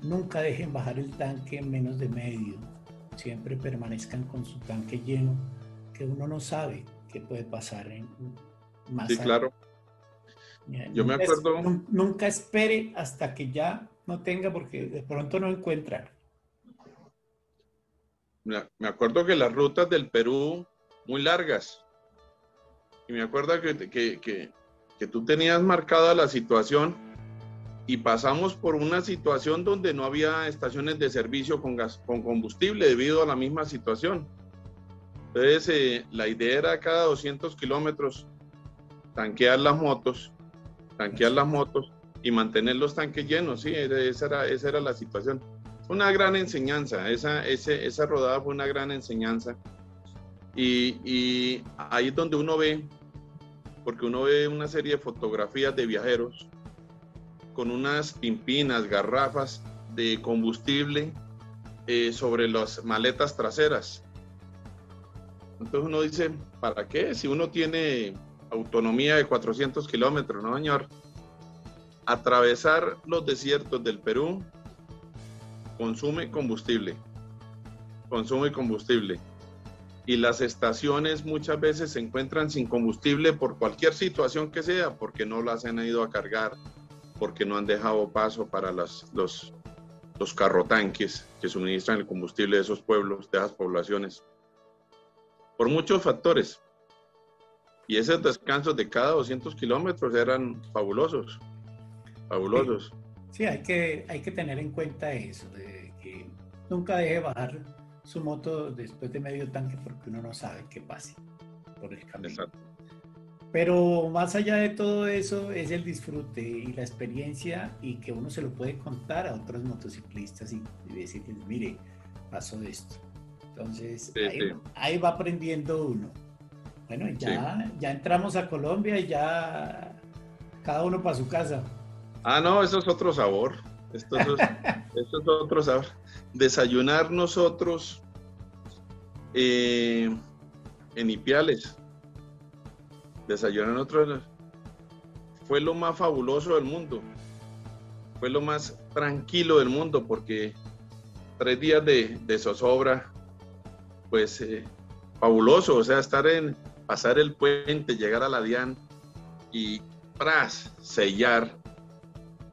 S1: Nunca dejen bajar el tanque en menos de medio, siempre permanezcan con su tanque lleno, que uno no sabe qué puede pasar en
S2: más. Sí, claro. Yo me acuerdo.
S1: nunca espere hasta que ya no tenga, porque de pronto no encuentra.
S2: Me acuerdo que las rutas del Perú muy largas. Y me acuerdo que, que, que, tú tenías marcada la situación y pasamos por una situación donde no había estaciones de servicio con, gas, con combustible debido a la misma situación. Entonces, eh, la idea era cada 200 kilómetros tanquear las motos, tanquear las motos y mantener los tanques llenos. Sí, esa era, esa era la situación. Una gran enseñanza, esa, ese, esa rodada fue una gran enseñanza y, ahí es donde uno ve, porque uno ve una serie de fotografías de viajeros con unas pimpinas, garrafas de combustible eh, sobre las maletas traseras. Entonces uno dice, ¿para qué? Si uno tiene autonomía de 400 kilómetros, ¿no, señor? Atravesar los desiertos del Perú consume combustible. Consume combustible y las estaciones muchas veces se encuentran sin combustible por cualquier situación que sea, porque no las han ido a cargar, porque no han dejado paso para las, los, los carrotanques que suministran el combustible de esos pueblos, de esas poblaciones, por muchos factores. Y esos descansos de cada 200 kilómetros eran fabulosos, fabulosos.
S1: Sí, hay, que, hay que tener en cuenta eso, de que nunca deje bajar su moto después de medio tanque porque uno no sabe qué pase por el camino. Pero más allá de todo eso es el disfrute y la experiencia y que uno se lo puede contar a otros motociclistas y, decirles, mire, pasó esto. Entonces ahí, va aprendiendo uno. Bueno, ya, ya entramos a Colombia y ya cada uno para su casa.
S2: Ah, no, eso es otro sabor. Esto [LAUGHS] es, otro sabor desayunar nosotros eh, en Ipiales. Desayunar nosotros fue lo más fabuloso del mundo. Fue lo más tranquilo del mundo porque tres días de, zozobra, pues eh, fabuloso. O sea, estar en, pasar el puente, llegar a la DIAN y pras, sellar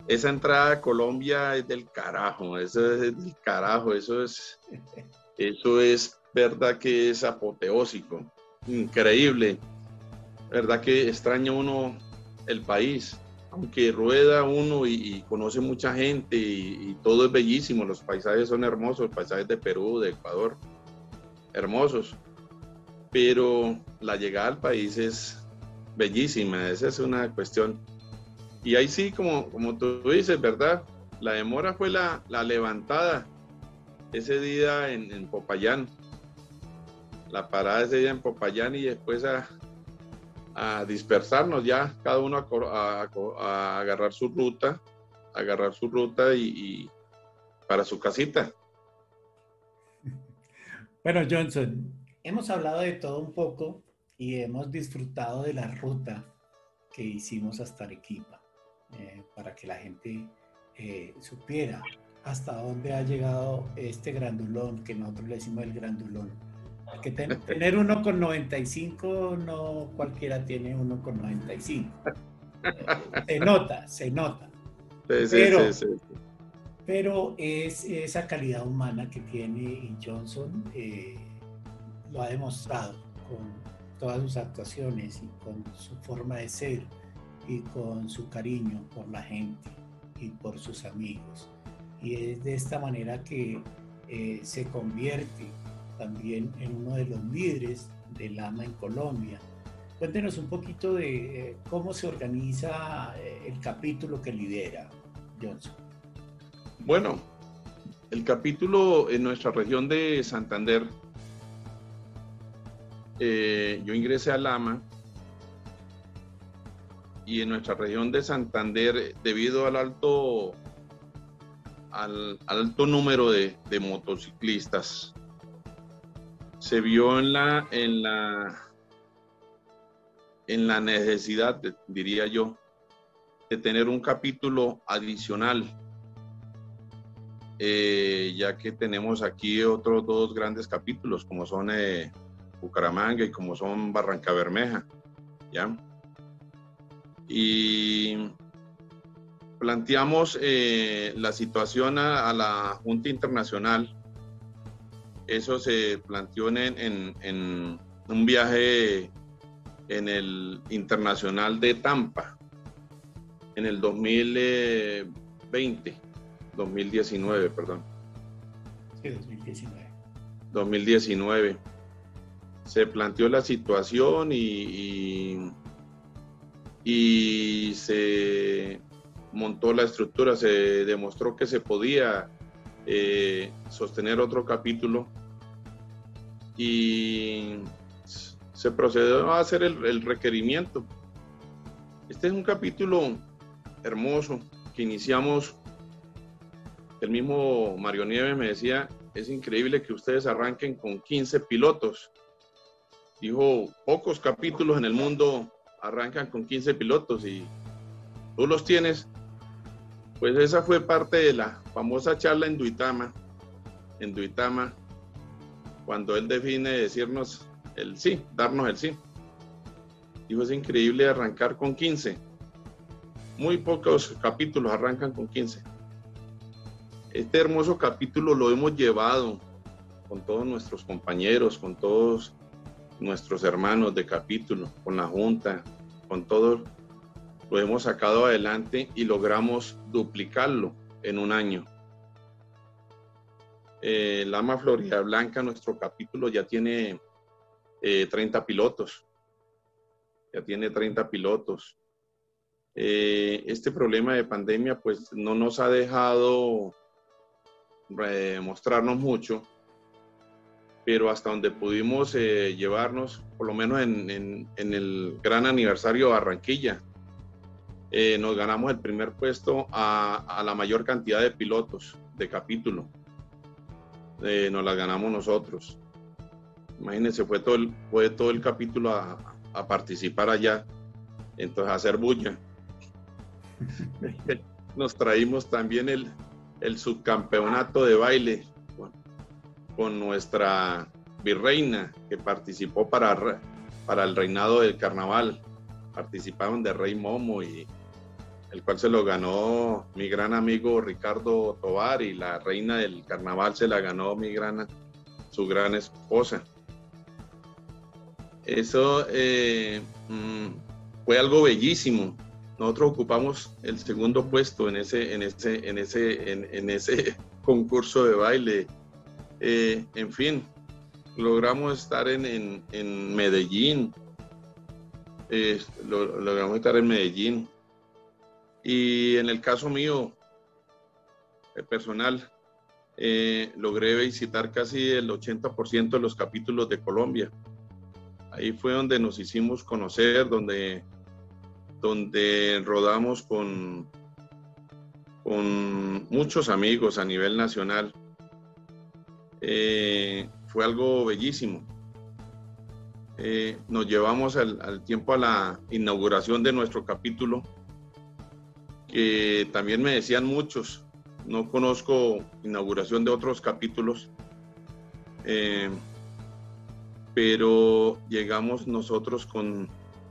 S2: esa entrada a Colombia es del carajo, eso es del carajo, eso es, eso es verdad que es apoteósico, increíble, verdad que extraña uno el país, aunque rueda uno y, conoce mucha gente y, todo es bellísimo, los paisajes son hermosos, paisajes de Perú, de Ecuador, hermosos, pero la llegada al país es bellísima, esa es una cuestión y ahí sí, como, como tú dices, ¿verdad? La demora fue la, levantada ese día en, Popayán. La parada ese día en Popayán y después a, dispersarnos ya, cada uno a, agarrar su ruta, agarrar su ruta y, para su casita. [LAUGHS]
S1: Bueno, Johnson, hemos hablado de todo un poco y hemos disfrutado de la ruta que hicimos hasta Arequipa. Eh, para que la gente eh, supiera hasta dónde ha llegado este grandulón, que nosotros le decimos el grandulón. Que tener uno con 95, no cualquiera tiene uno con 95. se nota, se nota. pero, pero es esa calidad humana que tiene Johnson, eh, lo ha demostrado con todas sus actuaciones y con su forma de ser y con su cariño por la gente y por sus amigos. Y es de esta manera que eh, se convierte también en uno de los líderes del AMA en Colombia. Cuéntenos un poquito de eh, cómo se organiza eh, el capítulo que lidera Johnson.
S2: Bueno, el capítulo en nuestra región de Santander, yo ingresé al AMA y en nuestra región de Santander, debido al alto, al, alto número de, motociclistas, se vio en la, en la, en la necesidad, diría yo, de tener un capítulo adicional, eh, ya que tenemos aquí otros dos grandes capítulos, como son eh, Bucaramanga y como son Barranca Bermeja, ¿ya? y planteamos eh, la situación a, la Junta Internacional. Eso se planteó en, un viaje en el Internacional de Tampa en el 2020, 2019, perdón.
S1: Sí, 2019.
S2: 2019. Se planteó la situación y y se montó la estructura, se demostró que se podía eh, sostener otro capítulo y se procedió a hacer el, requerimiento. Este es un capítulo hermoso que iniciamos. El mismo Mario Nieves me decía, es increíble que ustedes arranquen con 15 pilotos. Dijo, pocos capítulos en el mundo arrancan con 15 pilotos y tú los tienes. Pues esa fue parte de la famosa charla en Duitama, en Duitama, cuando él define decirnos el sí, darnos el sí. Dijo, es increíble arrancar con 15. Muy pocos capítulos arrancan con 15. Este hermoso capítulo lo hemos llevado con todos nuestros compañeros, con todos nuestros hermanos de capítulo, con la Junta, con todo, lo hemos sacado adelante y logramos duplicarlo en un año. Eh, Lama Florida Blanca, nuestro capítulo ya tiene 30 eh, pilotos. Ya tiene 30 pilotos. Eh, este problema de pandemia pues no nos ha dejado mostrarnos mucho, pero hasta donde pudimos eh, llevarnos, por lo menos en, el gran aniversario de Barranquilla, eh, nos ganamos el primer puesto a, la mayor cantidad de pilotos de capítulo. Eh, nos la ganamos nosotros. Imagínense, fue todo el, fue todo el capítulo a, participar allá, entonces a hacer bulla. [LAUGHS] nos traímos también el, el subcampeonato de baile con nuestra virreina que participó para, para el reinado del carnaval. Participaron de Rey Momo y el cual se lo ganó mi gran amigo Ricardo Tobar y la reina del carnaval se la ganó mi gran, su gran esposa. Eso eh, mm, fue algo bellísimo. Nosotros ocupamos el segundo puesto en ese, en ese, en ese, en ese [LAUGHS] concurso de baile eh, en fin, logramos estar en, Medellín, eh, logramos estar en Medellín. Y en el caso mío, eh, personal, logré visitar casi el 80% de los capítulos de Colombia. Ahí fue donde nos hicimos conocer, donde, donde rodamos con, con muchos amigos a nivel nacional eh, fue algo bellísimo. Eh, nos llevamos al, tiempo a la inauguración de nuestro capítulo, que también me decían muchos, no conozco inauguración de otros capítulos, eh, pero llegamos nosotros con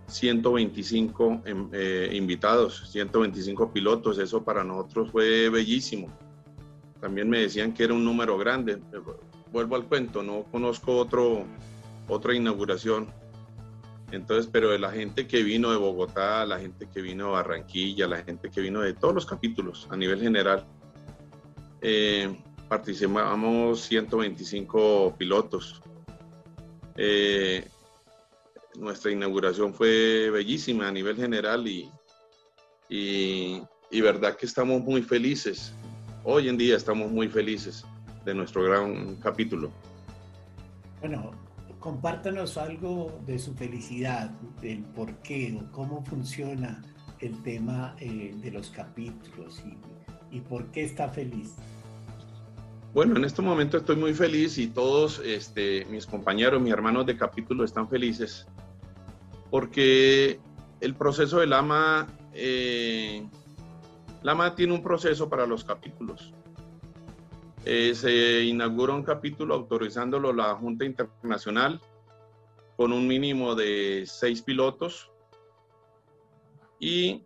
S2: 125 invitados, 125 pilotos, eso para nosotros fue bellísimo también me decían que era un número grande. Vuelvo al cuento, no conozco otro, otra inauguración. Entonces, pero la gente que vino de Bogotá, la gente que vino de Barranquilla, la gente que vino de todos los capítulos a nivel general, eh, participamos 125 pilotos. Eh, nuestra inauguración fue bellísima a nivel general y, y, y, verdad que estamos muy felices. Hoy en día estamos muy felices de nuestro gran capítulo.
S1: Bueno, compártanos algo de su felicidad, del por qué o cómo funciona el tema eh, de los capítulos y, por qué está feliz.
S2: Bueno, en este momento estoy muy feliz y todos este, mis compañeros, mis hermanos de capítulo están felices porque el proceso del AMA, eh, tiene un proceso para los capítulos. Eh, se inaugura un capítulo autorizándolo la Junta Internacional con un mínimo de seis pilotos y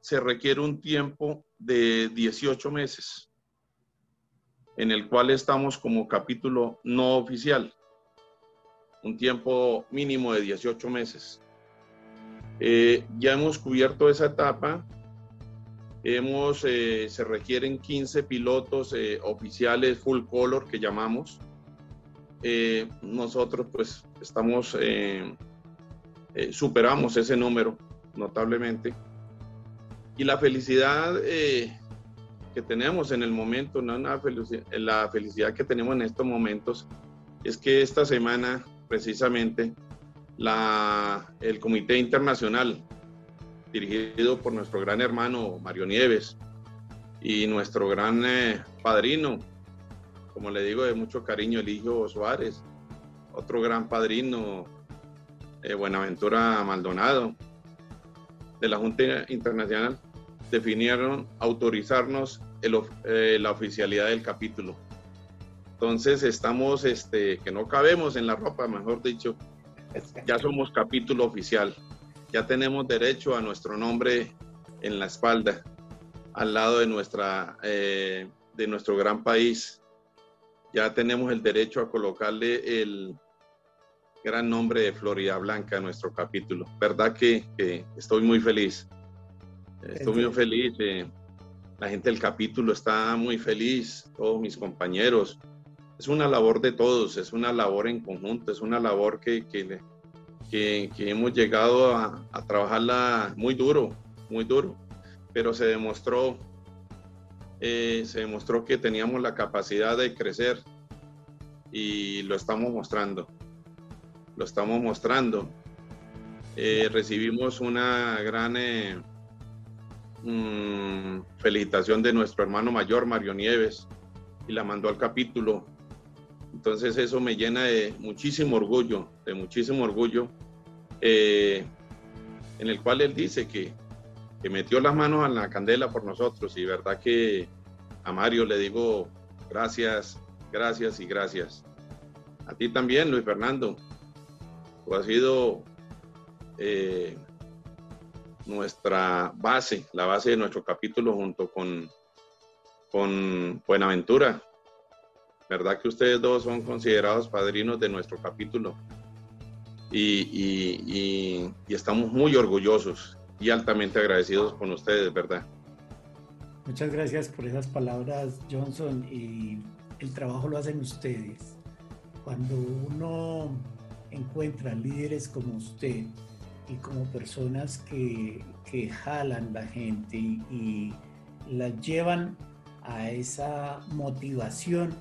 S2: se requiere un tiempo de 18 meses en el cual estamos como capítulo no oficial, un tiempo mínimo de 18 meses. Eh, ya hemos cubierto esa etapa, hemos, eh, se requieren 15 pilotos eh, oficiales full color que llamamos. nosotros pues estamos, superamos ese número notablemente. Y la felicidad que tenemos en el momento, no la felicidad que tenemos en estos momentos, es que esta semana precisamente la, el Comité Internacional, dirigido por nuestro gran hermano Mario Nieves y nuestro gran eh, padrino, como le digo de mucho cariño, Eligio Suárez, otro gran padrino, Buenaventura Maldonado, de la Junta Internacional, definieron autorizarnos eh, la oficialidad del capítulo. Entonces estamos, este, que no cabemos en la ropa, mejor dicho, ya somos capítulo oficial, ya tenemos derecho a nuestro nombre en la espalda, al lado de, nuestra, eh, de nuestro gran país. Ya tenemos el derecho a colocarle el gran nombre de Florida Blanca a nuestro capítulo. ¿Verdad que, que estoy muy feliz? Estoy muy feliz. Eh, la gente del capítulo está muy feliz, todos mis compañeros. Es una labor de todos, es una labor en conjunto, es una labor que, que, que, hemos llegado a, a, trabajarla muy duro, muy duro, pero se demostró, eh, se demostró que teníamos la capacidad de crecer y lo estamos mostrando, lo estamos mostrando. Eh, recibimos una gran Mm, felicitación de nuestro hermano mayor, Mario Nieves, y la mandó al capítulo. Entonces eso me llena de muchísimo orgullo, de muchísimo orgullo, eh, en el cual él dice que, metió las manos en la candela por nosotros y verdad que a Mario le digo gracias, gracias y gracias. A ti también, Luis Fernando. Tú has sido eh, nuestra base, la base de nuestro capítulo junto con, con Buenaventura. ¿Verdad que ustedes dos son considerados padrinos de nuestro capítulo? Y, estamos muy orgullosos y altamente agradecidos con ustedes, ¿verdad?
S1: Muchas gracias por esas palabras, Johnson, y el trabajo lo hacen ustedes. Cuando uno encuentra líderes como usted, y como personas que, que jalan la gente y, la llevan a esa motivación,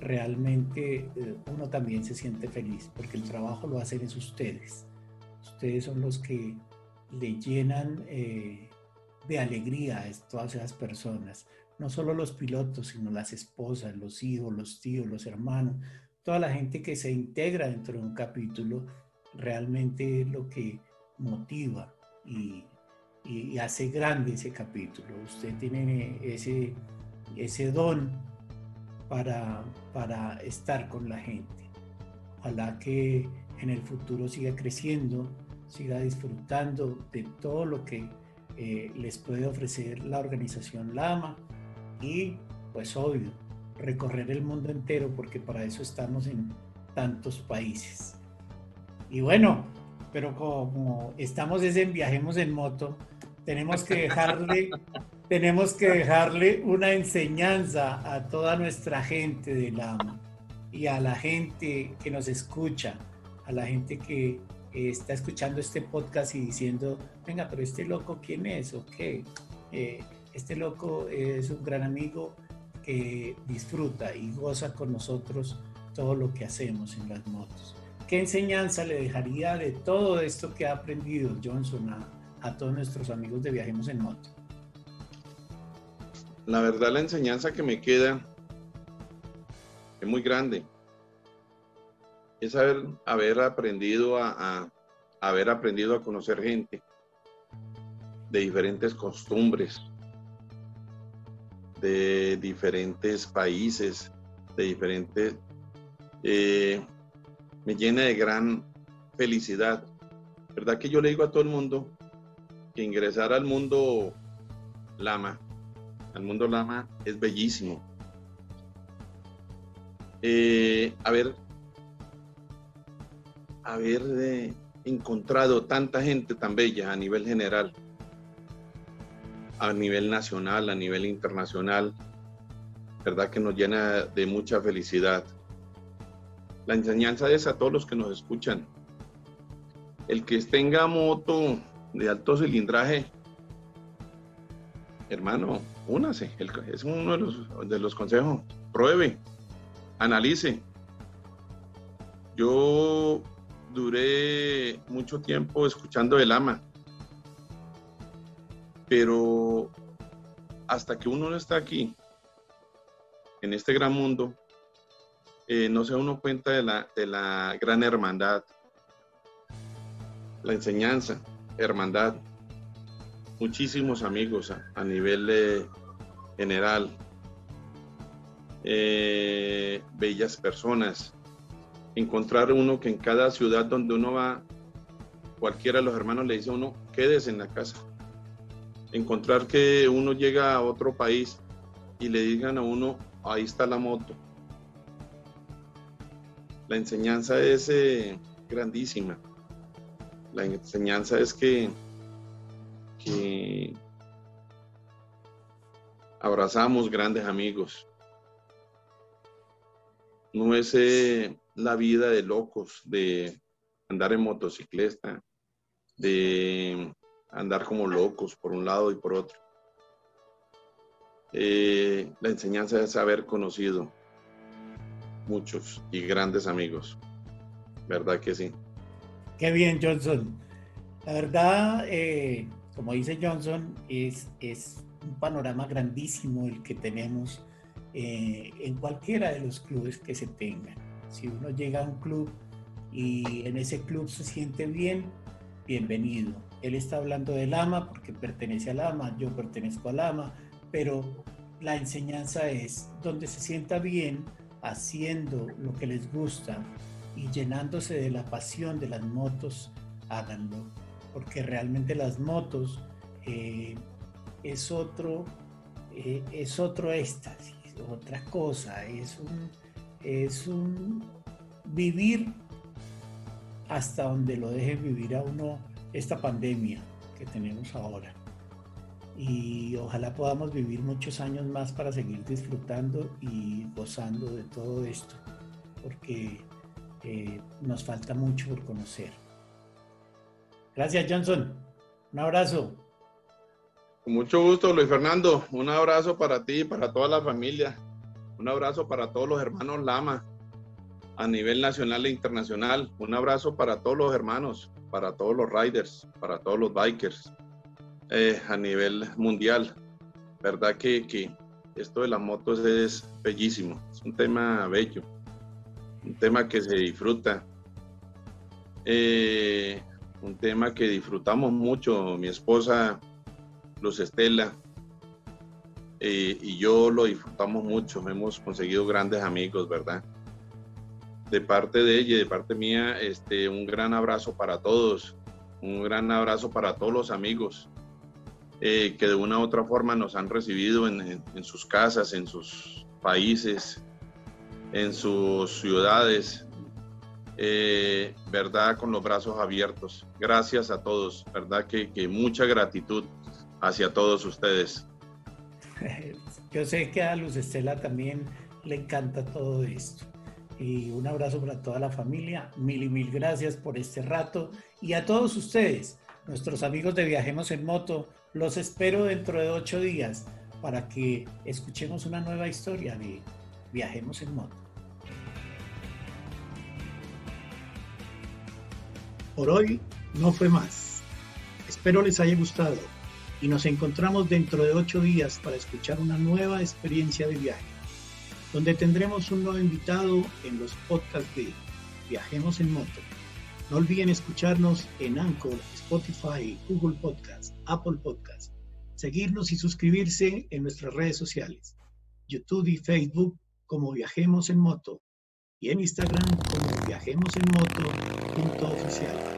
S1: realmente eh, uno también se siente feliz porque el trabajo lo hacen es ustedes. Ustedes son los que le llenan eh, de alegría a todas esas personas. No solo los pilotos, sino las esposas, los hijos, los tíos, los hermanos, toda la gente que se integra dentro de un capítulo, realmente lo que motiva y, hace grande ese capítulo. Usted tiene ese, ese don para, para estar con la gente. Ojalá que en el futuro siga creciendo, siga disfrutando de todo lo que eh, les puede ofrecer la organización Lama y pues obvio, recorrer el mundo entero, porque para eso estamos en tantos países. Y bueno, pero como estamos en Viajemos en Moto, tenemos que dejarle, [LAUGHS] tenemos que dejarle una enseñanza a toda nuestra gente de Lama y a la gente que nos escucha, a la gente que está escuchando este podcast y diciendo, venga, pero este loco, ¿quién es? ¿O qué? Eh, este loco es un gran amigo que disfruta y goza con nosotros todo lo que hacemos en las motos. ¿Qué enseñanza le dejaría de todo esto que ha aprendido Johnson a, a todos nuestros amigos de Viajemos en Moto?
S2: La verdad, la enseñanza que me queda es muy grande. Es haber, haber aprendido a, haber aprendido a conocer gente de diferentes costumbres, de diferentes países, de diferentes... Eh, me llena de gran felicidad. ¿Verdad que yo le digo a todo el mundo que ingresar al mundo lama, al mundo lama es bellísimo? Eh, haber, eh, encontrado tanta gente tan bella a nivel general, a nivel nacional, a nivel internacional, verdad que nos llena de mucha felicidad. La enseñanza es a todos los que nos escuchan. El que tenga moto de alto cilindraje, hermano, únase. Es uno de los, de los consejos. Pruebe, analice. Yo duré mucho tiempo escuchando el ama, pero hasta que uno no está aquí, en este gran mundo, eh, no se uno cuenta de la, de la gran hermandad, la enseñanza, hermandad, muchísimos amigos a, nivel general, eh, bellas personas, encontrar uno que en cada ciudad donde uno va, cualquiera de los hermanos le dice a uno, quédese en la casa. Encontrar que uno llega a otro país y le digan a uno, ahí está la moto, la enseñanza es eh, grandísima. La enseñanza es que, abrazamos grandes amigos. No es eh, la vida de locos, de andar en motocicleta, de andar como locos por un lado y por otro. Eh, la enseñanza es haber conocido muchos y grandes amigos. ¿Verdad que sí?
S1: Qué bien, Johnson. La verdad, eh, como dice Johnson, es, un panorama grandísimo el que tenemos eh, en cualquiera de los clubes que se tengan. Si uno llega a un club y en ese club se siente bien, bienvenido. Él está hablando del AMA porque pertenece al AMA, yo pertenezco al AMA, pero la enseñanza es donde se sienta bien, haciendo lo que les gusta y llenándose de la pasión de las motos, háganlo, porque realmente las motos eh, es otro eh, es otro éxtasis, otra cosa, es un, es un vivir hasta donde lo deje vivir a uno esta pandemia que tenemos ahora y ojalá podamos vivir muchos años más para seguir disfrutando y gozando de todo esto, porque eh, nos falta mucho por conocer. Gracias, Johnson. Un abrazo.
S2: Con mucho gusto, Luis Fernando. Un abrazo para ti y para toda la familia. Un abrazo para todos los hermanos Lama a nivel nacional e internacional. Un abrazo para todos los hermanos, para todos los riders, para todos los bikers eh, a nivel mundial. ¿Verdad que, esto de las motos es bellísimo? Es un tema bello, un tema que se disfruta. Eh, un tema que disfrutamos mucho, mi esposa Luz Estela eh, y yo lo disfrutamos mucho, hemos conseguido grandes amigos, ¿verdad? De parte de ella y de parte mía, este, un gran abrazo para todos, un gran abrazo para todos los amigos, eh, que de una u otra forma nos han recibido en, sus casas, en sus países, en sus ciudades, eh, ¿verdad? Con los brazos abiertos. Gracias a todos, ¿verdad? Que, que mucha gratitud hacia todos ustedes. [LAUGHS]
S1: Yo sé que a Luz Estela también le encanta todo esto. Y un abrazo para toda la familia. Mil y mil gracias por este rato. Y a todos ustedes, nuestros amigos de Viajemos en Moto, los espero dentro de ocho días para que escuchemos una nueva historia de Viajemos en Moto. Por hoy no fue más. Espero les haya gustado y nos encontramos dentro de ocho días para escuchar una nueva experiencia de viaje, donde tendremos un nuevo invitado en los podcasts de Viajemos en Moto. No olviden escucharnos en Anchor, Spotify, Google Podcast, Apple Podcast, seguirnos y suscribirse en nuestras redes sociales, YouTube y Facebook como Viajemos en Moto y en Instagram como Viajemos en Moto oficial.